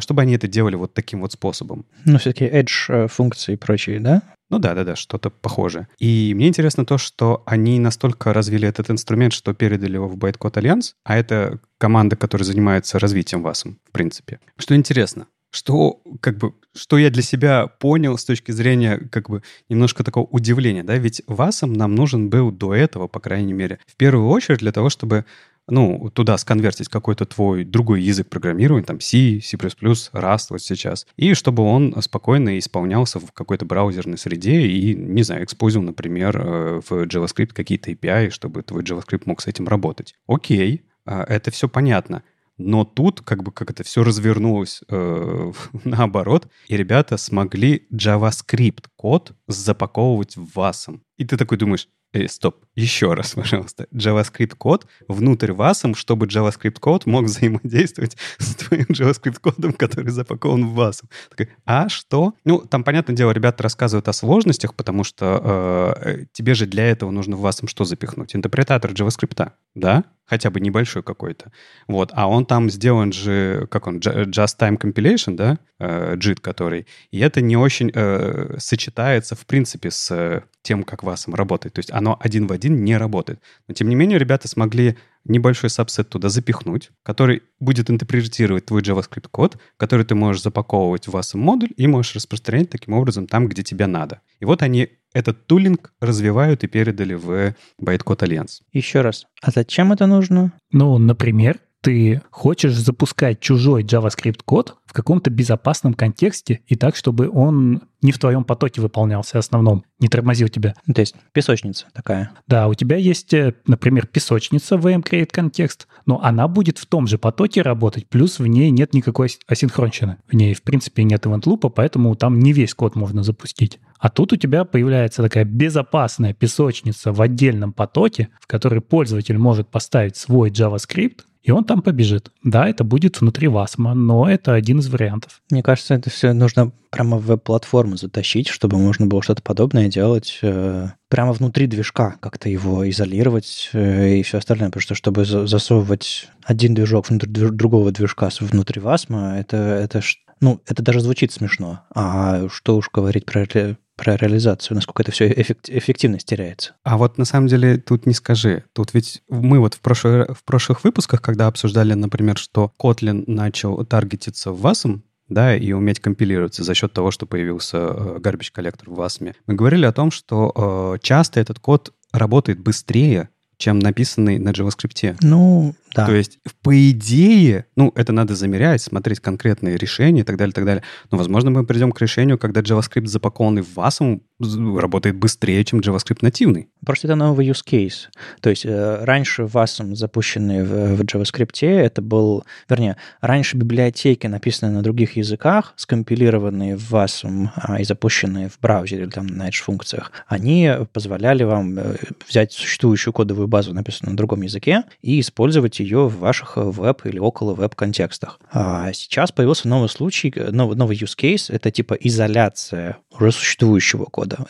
чтобы они это делали вот таким вот способом. Ну, все-таки Edge э, функции и прочие, да? Ну да, да, да, что-то похожее. И мне интересно то, что они настолько развили этот инструмент, что передали его в Bytecode Alliance, а это команда, которая занимается развитием WASM, в принципе. Что интересно, что как бы что я для себя понял с точки зрения как бы немножко такого удивления, да, ведь ВАСом нам нужен был до этого, по крайней мере, в первую очередь для того, чтобы ну, туда сконвертить какой-то твой другой язык программирования, там C, C++, Rust вот сейчас, и чтобы он спокойно исполнялся в какой-то браузерной среде и, не знаю, использовал, например, э, в JavaScript какие-то API, чтобы твой JavaScript мог с этим работать. Окей, а, это все понятно. Но тут как бы как это все развернулось э, наоборот, и ребята смогли JavaScript код запаковывать в VASM. И ты такой думаешь, Эй, стоп, еще раз, пожалуйста. JavaScript код внутрь VASM, чтобы JavaScript код мог взаимодействовать с твоим JavaScript кодом, который запакован в VASM. Такой, а что? Ну, там, понятное дело, ребята рассказывают о сложностях, потому что э, тебе же для этого нужно в VASM что запихнуть? Интерпретатор JavaScript, да? Хотя бы небольшой какой-то. Вот, а он там сделан же, как он, Just Time Compilation, да, э, JIT который, и это не очень э, сочетается, в принципе, с тем, как VASM работает. То есть оно один в один не работает. Но, тем не менее, ребята смогли небольшой сабсет туда запихнуть, который будет интерпретировать твой JavaScript-код, который ты можешь запаковывать в VASM модуль и можешь распространять таким образом там, где тебе надо. И вот они этот тулинг развивают и передали в Bytecode Alliance. Еще раз, а зачем это нужно? Ну, например, ты хочешь запускать чужой JavaScript код в каком-то безопасном контексте и так, чтобы он не в твоем потоке выполнялся основном, не тормозил тебя. Ну, то есть песочница такая. Да, у тебя есть, э, например, песочница в VM Create контекст, но она будет в том же потоке работать, плюс в ней нет никакой асинхронщины. В ней, в принципе, нет event лупа, поэтому там не весь код можно запустить. А тут у тебя появляется такая безопасная песочница в отдельном потоке, в который пользователь может поставить свой JavaScript, и он там побежит. Да, это будет внутри Васма, но это один из вариантов. Мне кажется, это все нужно прямо в веб-платформу затащить, чтобы можно было что-то подобное делать э, прямо внутри движка, как-то его изолировать э, и все остальное. Потому что чтобы засовывать один движок внутрь другого движка внутри Васма, это, это, ну, это даже звучит смешно. А что уж говорить про про реализацию, насколько это все эффективность теряется. А вот на самом деле тут не скажи. Тут ведь мы вот в, прошлый, в прошлых выпусках, когда обсуждали, например, что Kotlin начал таргетиться в WASM, да, и уметь компилироваться за счет того, что появился э, garbage коллектор в WASM. Мы говорили о том, что э, часто этот код работает быстрее, чем написанный на JavaScript. Ну, да. То есть, по идее, ну, это надо замерять, смотреть конкретные решения и так далее, и так далее. Но, возможно, мы придем к решению, когда JavaScript, запакованный в WASM, работает быстрее, чем JavaScript нативный. Просто это новый use case. То есть, э, раньше WASM, запущенный в, в JavaScript, это был... Вернее, раньше библиотеки, написанные на других языках, скомпилированные в WASM а, и запущенные в браузере или там на Edge-функциях, они позволяли вам э, взять существующую кодовую базу, написанную на другом языке, и использовать ее в ваших веб или около веб контекстах. А сейчас появился новый случай, новый, новый use case, это типа изоляция уже существующего кода.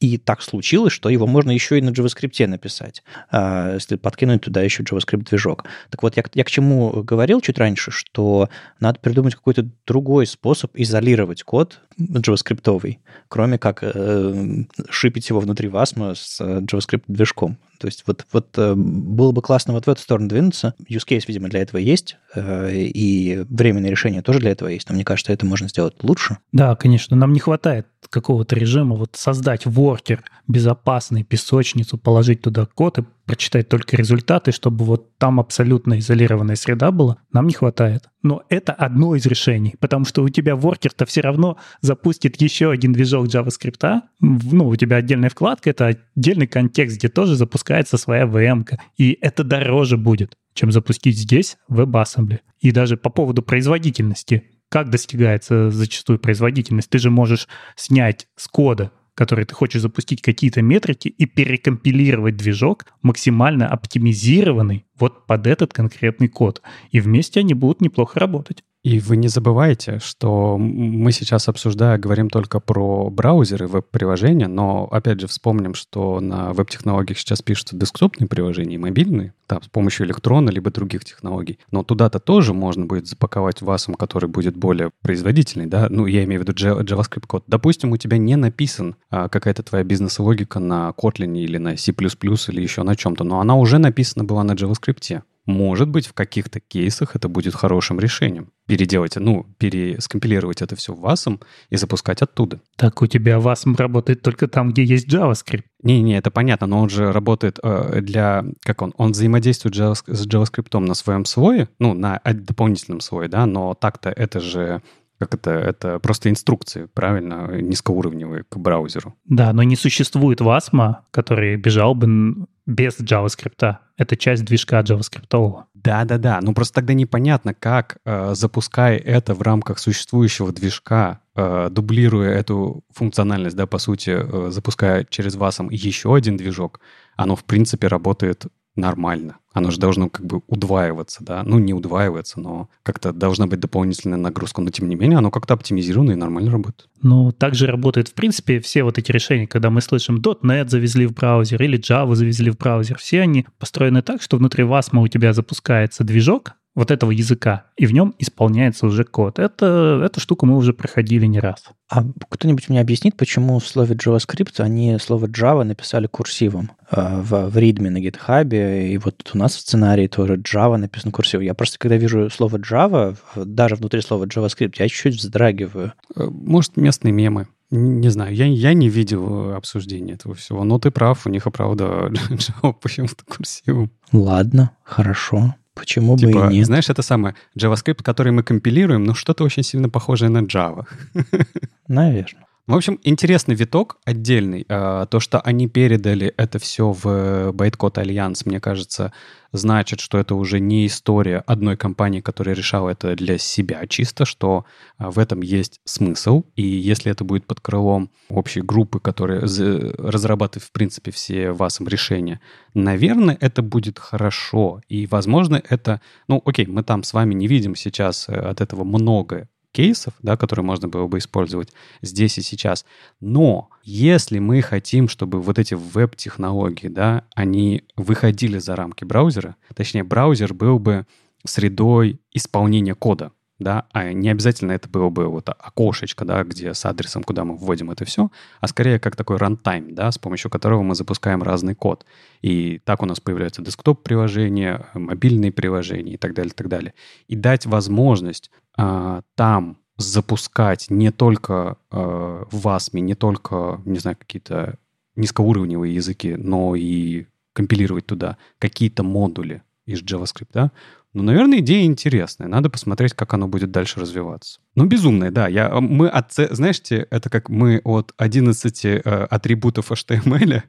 И так случилось, что его можно еще и на JavaScript написать, а, если подкинуть туда еще JavaScript-движок. Так вот, я, я к чему говорил чуть раньше, что надо придумать какой-то другой способ изолировать код JavaScript, кроме как э, шипить его внутри Wasm с JavaScript-движком. То есть вот, вот э, было бы классно вот в эту сторону двинуться. Use case, видимо, для этого есть, э, и временное решение тоже для этого есть, но мне кажется, это можно сделать лучше. Да, конечно, нам не хватает какого-то режима вот создать воркер безопасный, песочницу, положить туда код и прочитать только результаты, чтобы вот там абсолютно изолированная среда была, нам не хватает. Но это одно из решений, потому что у тебя воркер-то все равно запустит еще один движок JavaScript. Ну, у тебя отдельная вкладка, это отдельный контекст, где тоже запускается своя VM. -ка. И это дороже будет, чем запустить здесь WebAssembly. И даже по поводу производительности как достигается зачастую производительность? Ты же можешь снять с кода, который ты хочешь запустить какие-то метрики и перекомпилировать движок максимально оптимизированный вот под этот конкретный код. И вместе они будут неплохо работать. И вы не забывайте, что мы сейчас обсуждая говорим только про браузеры, веб-приложения, но опять же вспомним, что на веб-технологиях сейчас пишутся десктопные приложения и мобильные, там, с помощью электрона либо других технологий. Но туда-то тоже можно будет запаковать васом, который будет более производительный, да, ну, я имею в виду JavaScript код. Допустим, у тебя не написан а, какая-то твоя бизнес-логика на Kotlin или на C++ или еще на чем-то, но она уже написана была на JavaScript. Может быть, в каких-то кейсах это будет хорошим решением. Переделать, ну, перескомпилировать это все в WASM и запускать оттуда. Так у тебя WASM работает только там, где есть JavaScript. Не-не, это понятно, но он же работает э, для... Как он? Он взаимодействует с JavaScript на своем слое, ну, на дополнительном слое, да, но так-то это же как это, это просто инструкции, правильно, низкоуровневые к браузеру. Да, но не существует WASM, который бежал бы без JavaScript. Это часть движка JavaScript. Да-да-да, ну просто тогда непонятно, как, э, запуская это в рамках существующего движка, э, дублируя эту функциональность, да, по сути, э, запуская через WASM еще один движок, оно в принципе работает нормально. Оно же должно как бы удваиваться, да? Ну, не удваиваться, но как-то должна быть дополнительная нагрузка. Но, тем не менее, оно как-то оптимизировано и нормально работает. Ну, также работает, в принципе, все вот эти решения, когда мы слышим .NET завезли в браузер или Java завезли в браузер, все они построены так, что внутри WASM у тебя запускается движок, вот этого языка, и в нем исполняется уже код. Это, эту штуку мы уже проходили не раз. А кто-нибудь мне объяснит, почему в слове JavaScript они слово Java написали курсивом э, в, в readme на GitHub, и вот у нас в сценарии тоже Java написано курсивом. Я просто, когда вижу слово Java, даже внутри слова JavaScript, я чуть-чуть вздрагиваю. Э, может, местные мемы. Не знаю, я, я не видел обсуждения этого всего, но ты прав, у них и правда Java почему-то курсивом. Ладно, хорошо. Почему типа, бы и нет? Знаешь, это самое JavaScript, который мы компилируем, но что-то очень сильно похожее на Java. Наверное. В общем, интересный виток отдельный. А, то, что они передали это все в Bytecode Альянс, мне кажется, значит, что это уже не история одной компании, которая решала это для себя чисто, что а, в этом есть смысл. И если это будет под крылом общей группы, которая разрабатывает, в принципе, все ВАСом решения, наверное, это будет хорошо. И, возможно, это... Ну, окей, мы там с вами не видим сейчас э, от этого многое кейсов, да, которые можно было бы использовать здесь и сейчас. Но если мы хотим, чтобы вот эти веб-технологии, да, они выходили за рамки браузера, точнее, браузер был бы средой исполнения кода, да, а не обязательно это было бы вот окошечко, да, где с адресом, куда мы вводим это все, а скорее как такой рантайм, да, с помощью которого мы запускаем разный код. И так у нас появляются десктоп-приложения, мобильные приложения и так далее, и так далее. И дать возможность а, там запускать не только а, в WASM, не только, не знаю, какие-то низкоуровневые языки, но и компилировать туда какие-то модули из JavaScript, да, ну, наверное, идея интересная. Надо посмотреть, как оно будет дальше развиваться. Ну, безумная, да. Я, а, мы от, знаете, это как мы от 11 э, атрибутов HTML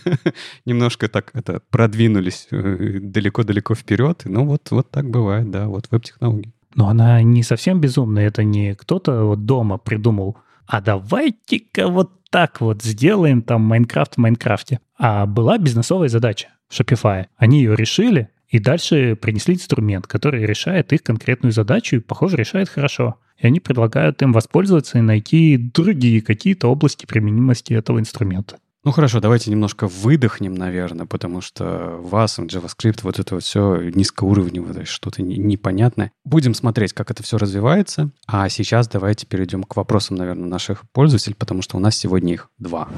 немножко так это продвинулись э, далеко-далеко вперед. Ну, вот, вот так бывает, да, вот веб-технологии. Но она не совсем безумная. Это не кто-то вот дома придумал, а давайте-ка вот так вот сделаем там Майнкрафт в Майнкрафте. А была бизнесовая задача в Shopify. Они ее решили, и дальше принесли инструмент, который решает их конкретную задачу и, похоже, решает хорошо. И они предлагают им воспользоваться и найти другие какие-то области применимости этого инструмента. Ну хорошо, давайте немножко выдохнем, наверное, потому что VASM, JavaScript, вот это вот все низкоуровневое, что-то непонятное. Будем смотреть, как это все развивается. А сейчас давайте перейдем к вопросам, наверное, наших пользователей, потому что у нас сегодня их два.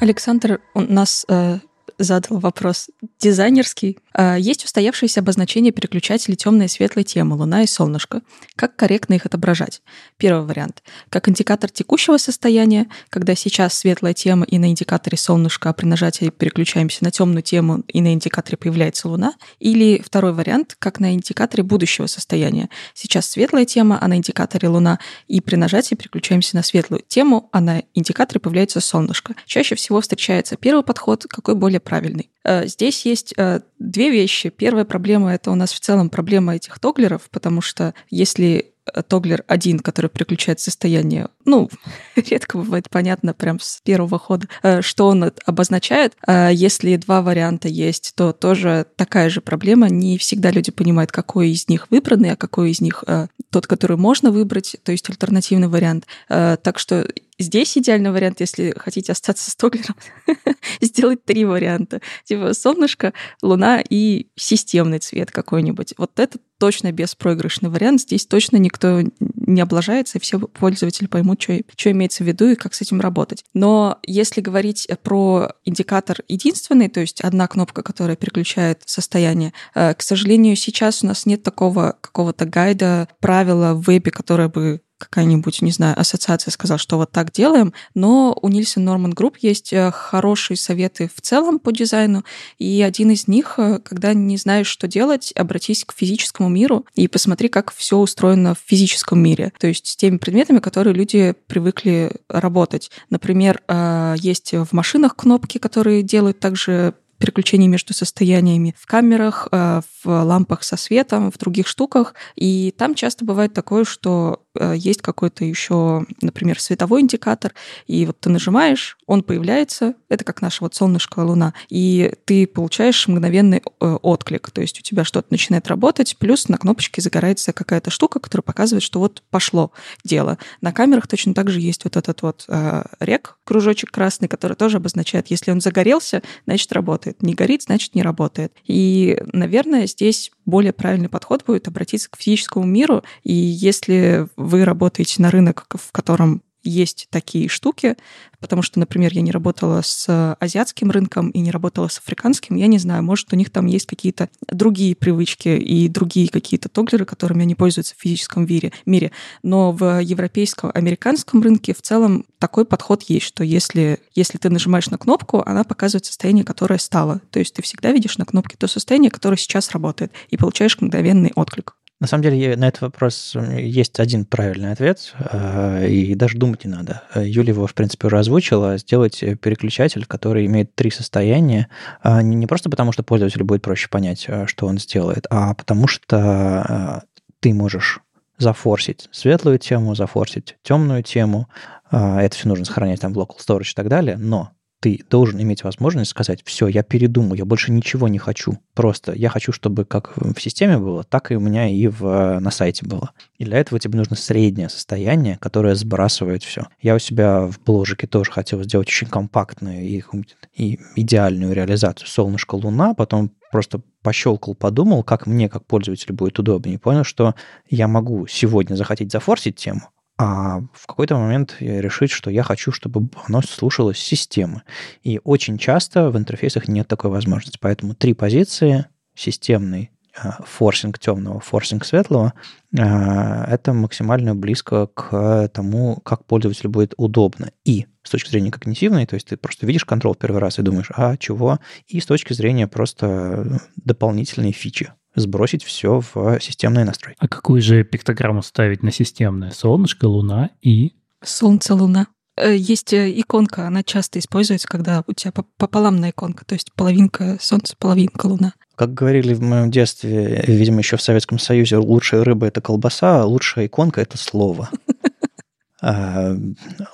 Александр у нас э, задал вопрос дизайнерский. А, есть устоявшиеся обозначения переключателей темной и светлой темы, луна и солнышко. Как корректно их отображать? Первый вариант. Как индикатор текущего состояния, когда сейчас светлая тема и на индикаторе солнышко, а при нажатии переключаемся на темную тему и на индикаторе появляется луна. Или второй вариант, как на индикаторе будущего состояния. Сейчас светлая тема, а на индикаторе луна, и при нажатии переключаемся на светлую тему, а на индикаторе появляется солнышко. Чаще всего встречается первый подход, какой более правильный. Э, здесь есть э, две вещи. Первая проблема — это у нас в целом проблема этих тоглеров, потому что если э, тоглер один, который переключает состояние, ну, редко бывает понятно прям с первого хода, что он обозначает. А если два варианта есть, то тоже такая же проблема. Не всегда люди понимают, какой из них выбранный, а какой из них тот, который можно выбрать, то есть альтернативный вариант. Так что Здесь идеальный вариант, если хотите остаться с сделать три варианта. Типа солнышко, луна и системный цвет какой-нибудь. Вот это точно беспроигрышный вариант. Здесь точно никто не облажается, и все пользователи поймут, что, что имеется в виду и как с этим работать. Но если говорить про индикатор единственный, то есть одна кнопка, которая переключает состояние, э, к сожалению, сейчас у нас нет такого какого-то гайда, правила в вебе, которое бы какая-нибудь, не знаю, ассоциация сказала, что вот так делаем, но у Nielsen Norman Group есть э, хорошие советы в целом по дизайну, и один из них, э, когда не знаешь, что делать, обратись к физическому миру и посмотри, как все устроено в физическом мире, то есть с теми предметами, которые люди привыкли работать. Например, э, есть в машинах кнопки, которые делают также переключений между состояниями в камерах, в лампах со светом, в других штуках. И там часто бывает такое, что э, есть какой-то еще, например, световой индикатор, и вот ты нажимаешь, он появляется, это как наша вот солнышко, луна, и ты получаешь мгновенный э, отклик, то есть у тебя что-то начинает работать, плюс на кнопочке загорается какая-то штука, которая показывает, что вот пошло дело. На камерах точно так же есть вот этот вот э, рек, кружочек красный, который тоже обозначает, если он загорелся, значит работает, не горит, значит не работает. И, наверное, здесь более правильный подход будет обратиться к физическому миру, и если вы работаете на рынок, в котором есть такие штуки, потому что, например, я не работала с азиатским рынком и не работала с африканским, я не знаю, может, у них там есть какие-то другие привычки и другие какие-то тоглеры, которыми они пользуются в физическом мире, мире. Но в европейском, американском рынке в целом такой подход есть, что если, если ты нажимаешь на кнопку, она показывает состояние, которое стало. То есть ты всегда видишь на кнопке то состояние, которое сейчас работает, и получаешь мгновенный отклик. На самом деле на этот вопрос есть один правильный ответ, э, и даже думать не надо. Юля его, в принципе, уже озвучила. Сделать переключатель, который имеет три состояния, не просто потому, что пользователю будет проще понять, э, что он сделает, а потому что э, ты можешь зафорсить светлую тему, зафорсить темную тему. Это все нужно сохранять там в local storage и так далее, но ты должен иметь возможность сказать, все, я передумал, я больше ничего не хочу. Просто я хочу, чтобы как в системе было, так и у меня и в, на сайте было. И для этого тебе нужно среднее состояние, которое сбрасывает все. Я у себя в бложике тоже хотел сделать очень компактную и, и идеальную реализацию солнышко, луна, потом просто пощелкал, подумал, как мне, как пользователю, будет удобнее, понял, что я могу сегодня захотеть зафорсить тему, а в какой-то момент решить, что я хочу, чтобы оно слушалось системы. И очень часто в интерфейсах нет такой возможности. Поэтому три позиции — системный, а, форсинг темного, форсинг светлого а, — это максимально близко к тому, как пользователю будет удобно. И с точки зрения когнитивной, то есть ты просто видишь контрол первый раз и думаешь, а, чего? И с точки зрения просто дополнительной фичи сбросить все в системные настройки. А какую же пиктограмму ставить на системное? Солнышко, Луна и... Солнце, Луна. Э, есть э, иконка, она часто используется, когда у тебя пополамная иконка, то есть половинка Солнца, половинка Луна. Как говорили в моем детстве, видимо, еще в Советском Союзе, лучшая рыба — это колбаса, а лучшая иконка — это слово. А,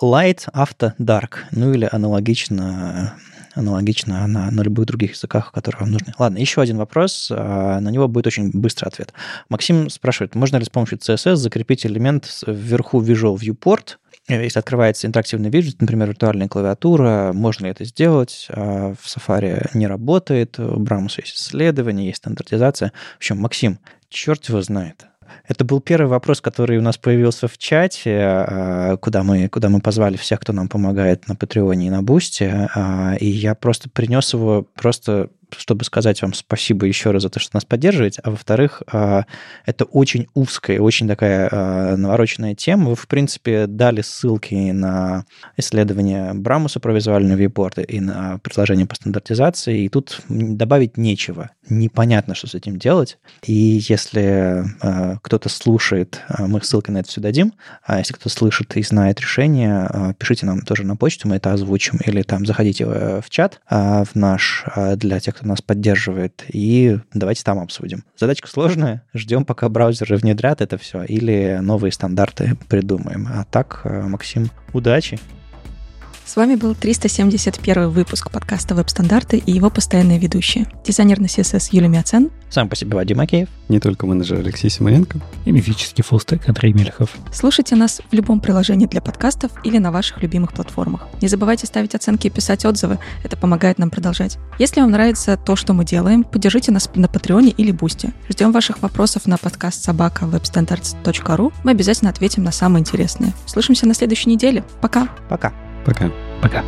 light, авто, dark. Ну или аналогично аналогично на, на любых других языках, которые вам нужны. Ладно, еще один вопрос, а, на него будет очень быстрый ответ. Максим спрашивает, можно ли с помощью CSS закрепить элемент вверху Visual Viewport, если открывается интерактивный виджет, например, виртуальная клавиатура, можно ли это сделать? А, в Safari не работает, у Брамуса есть исследования, есть стандартизация. В общем, Максим, черт его знает. Это был первый вопрос, который у нас появился в чате, а, куда мы, куда мы позвали всех, кто нам помогает на Патреоне и на Бусте. А, и я просто принес его просто чтобы сказать вам спасибо еще раз за то, что нас поддерживаете, а во-вторых, а, это очень узкая, очень такая а, навороченная тема. Вы, в принципе, дали ссылки на исследования Брамуса про визуальные вьюпорты и на предложение по стандартизации, и тут добавить нечего. Непонятно, что с этим делать. И если а, кто-то слушает, мы ссылки на это все дадим, а если кто-то слышит и знает решение, пишите нам тоже на почту, мы это озвучим, или там заходите в чат в наш для тех, кто нас поддерживает, и давайте там обсудим. Задачка сложная, ждем, пока браузеры внедрят это все, или новые стандарты придумаем. А так, э, Максим, удачи! С вами был 371 выпуск подкаста «Веб-стандарты» и его постоянные ведущие. Дизайнер на CSS Юлия Мяцен. Сам по себе Вадим Макеев. Не только менеджер Алексей Симоненко. И мифический full-stack Андрей Мелихов. Слушайте нас в любом приложении для подкастов или на ваших любимых платформах. Не забывайте ставить оценки и писать отзывы. Это помогает нам продолжать. Если вам нравится то, что мы делаем, поддержите нас на Patreon'е или Бусти. Ждем ваших вопросов на подкаст собака webstandards.ru. Мы обязательно ответим на самые интересные. Слышимся на следующей неделе. Пока. Пока. Пока. Пока.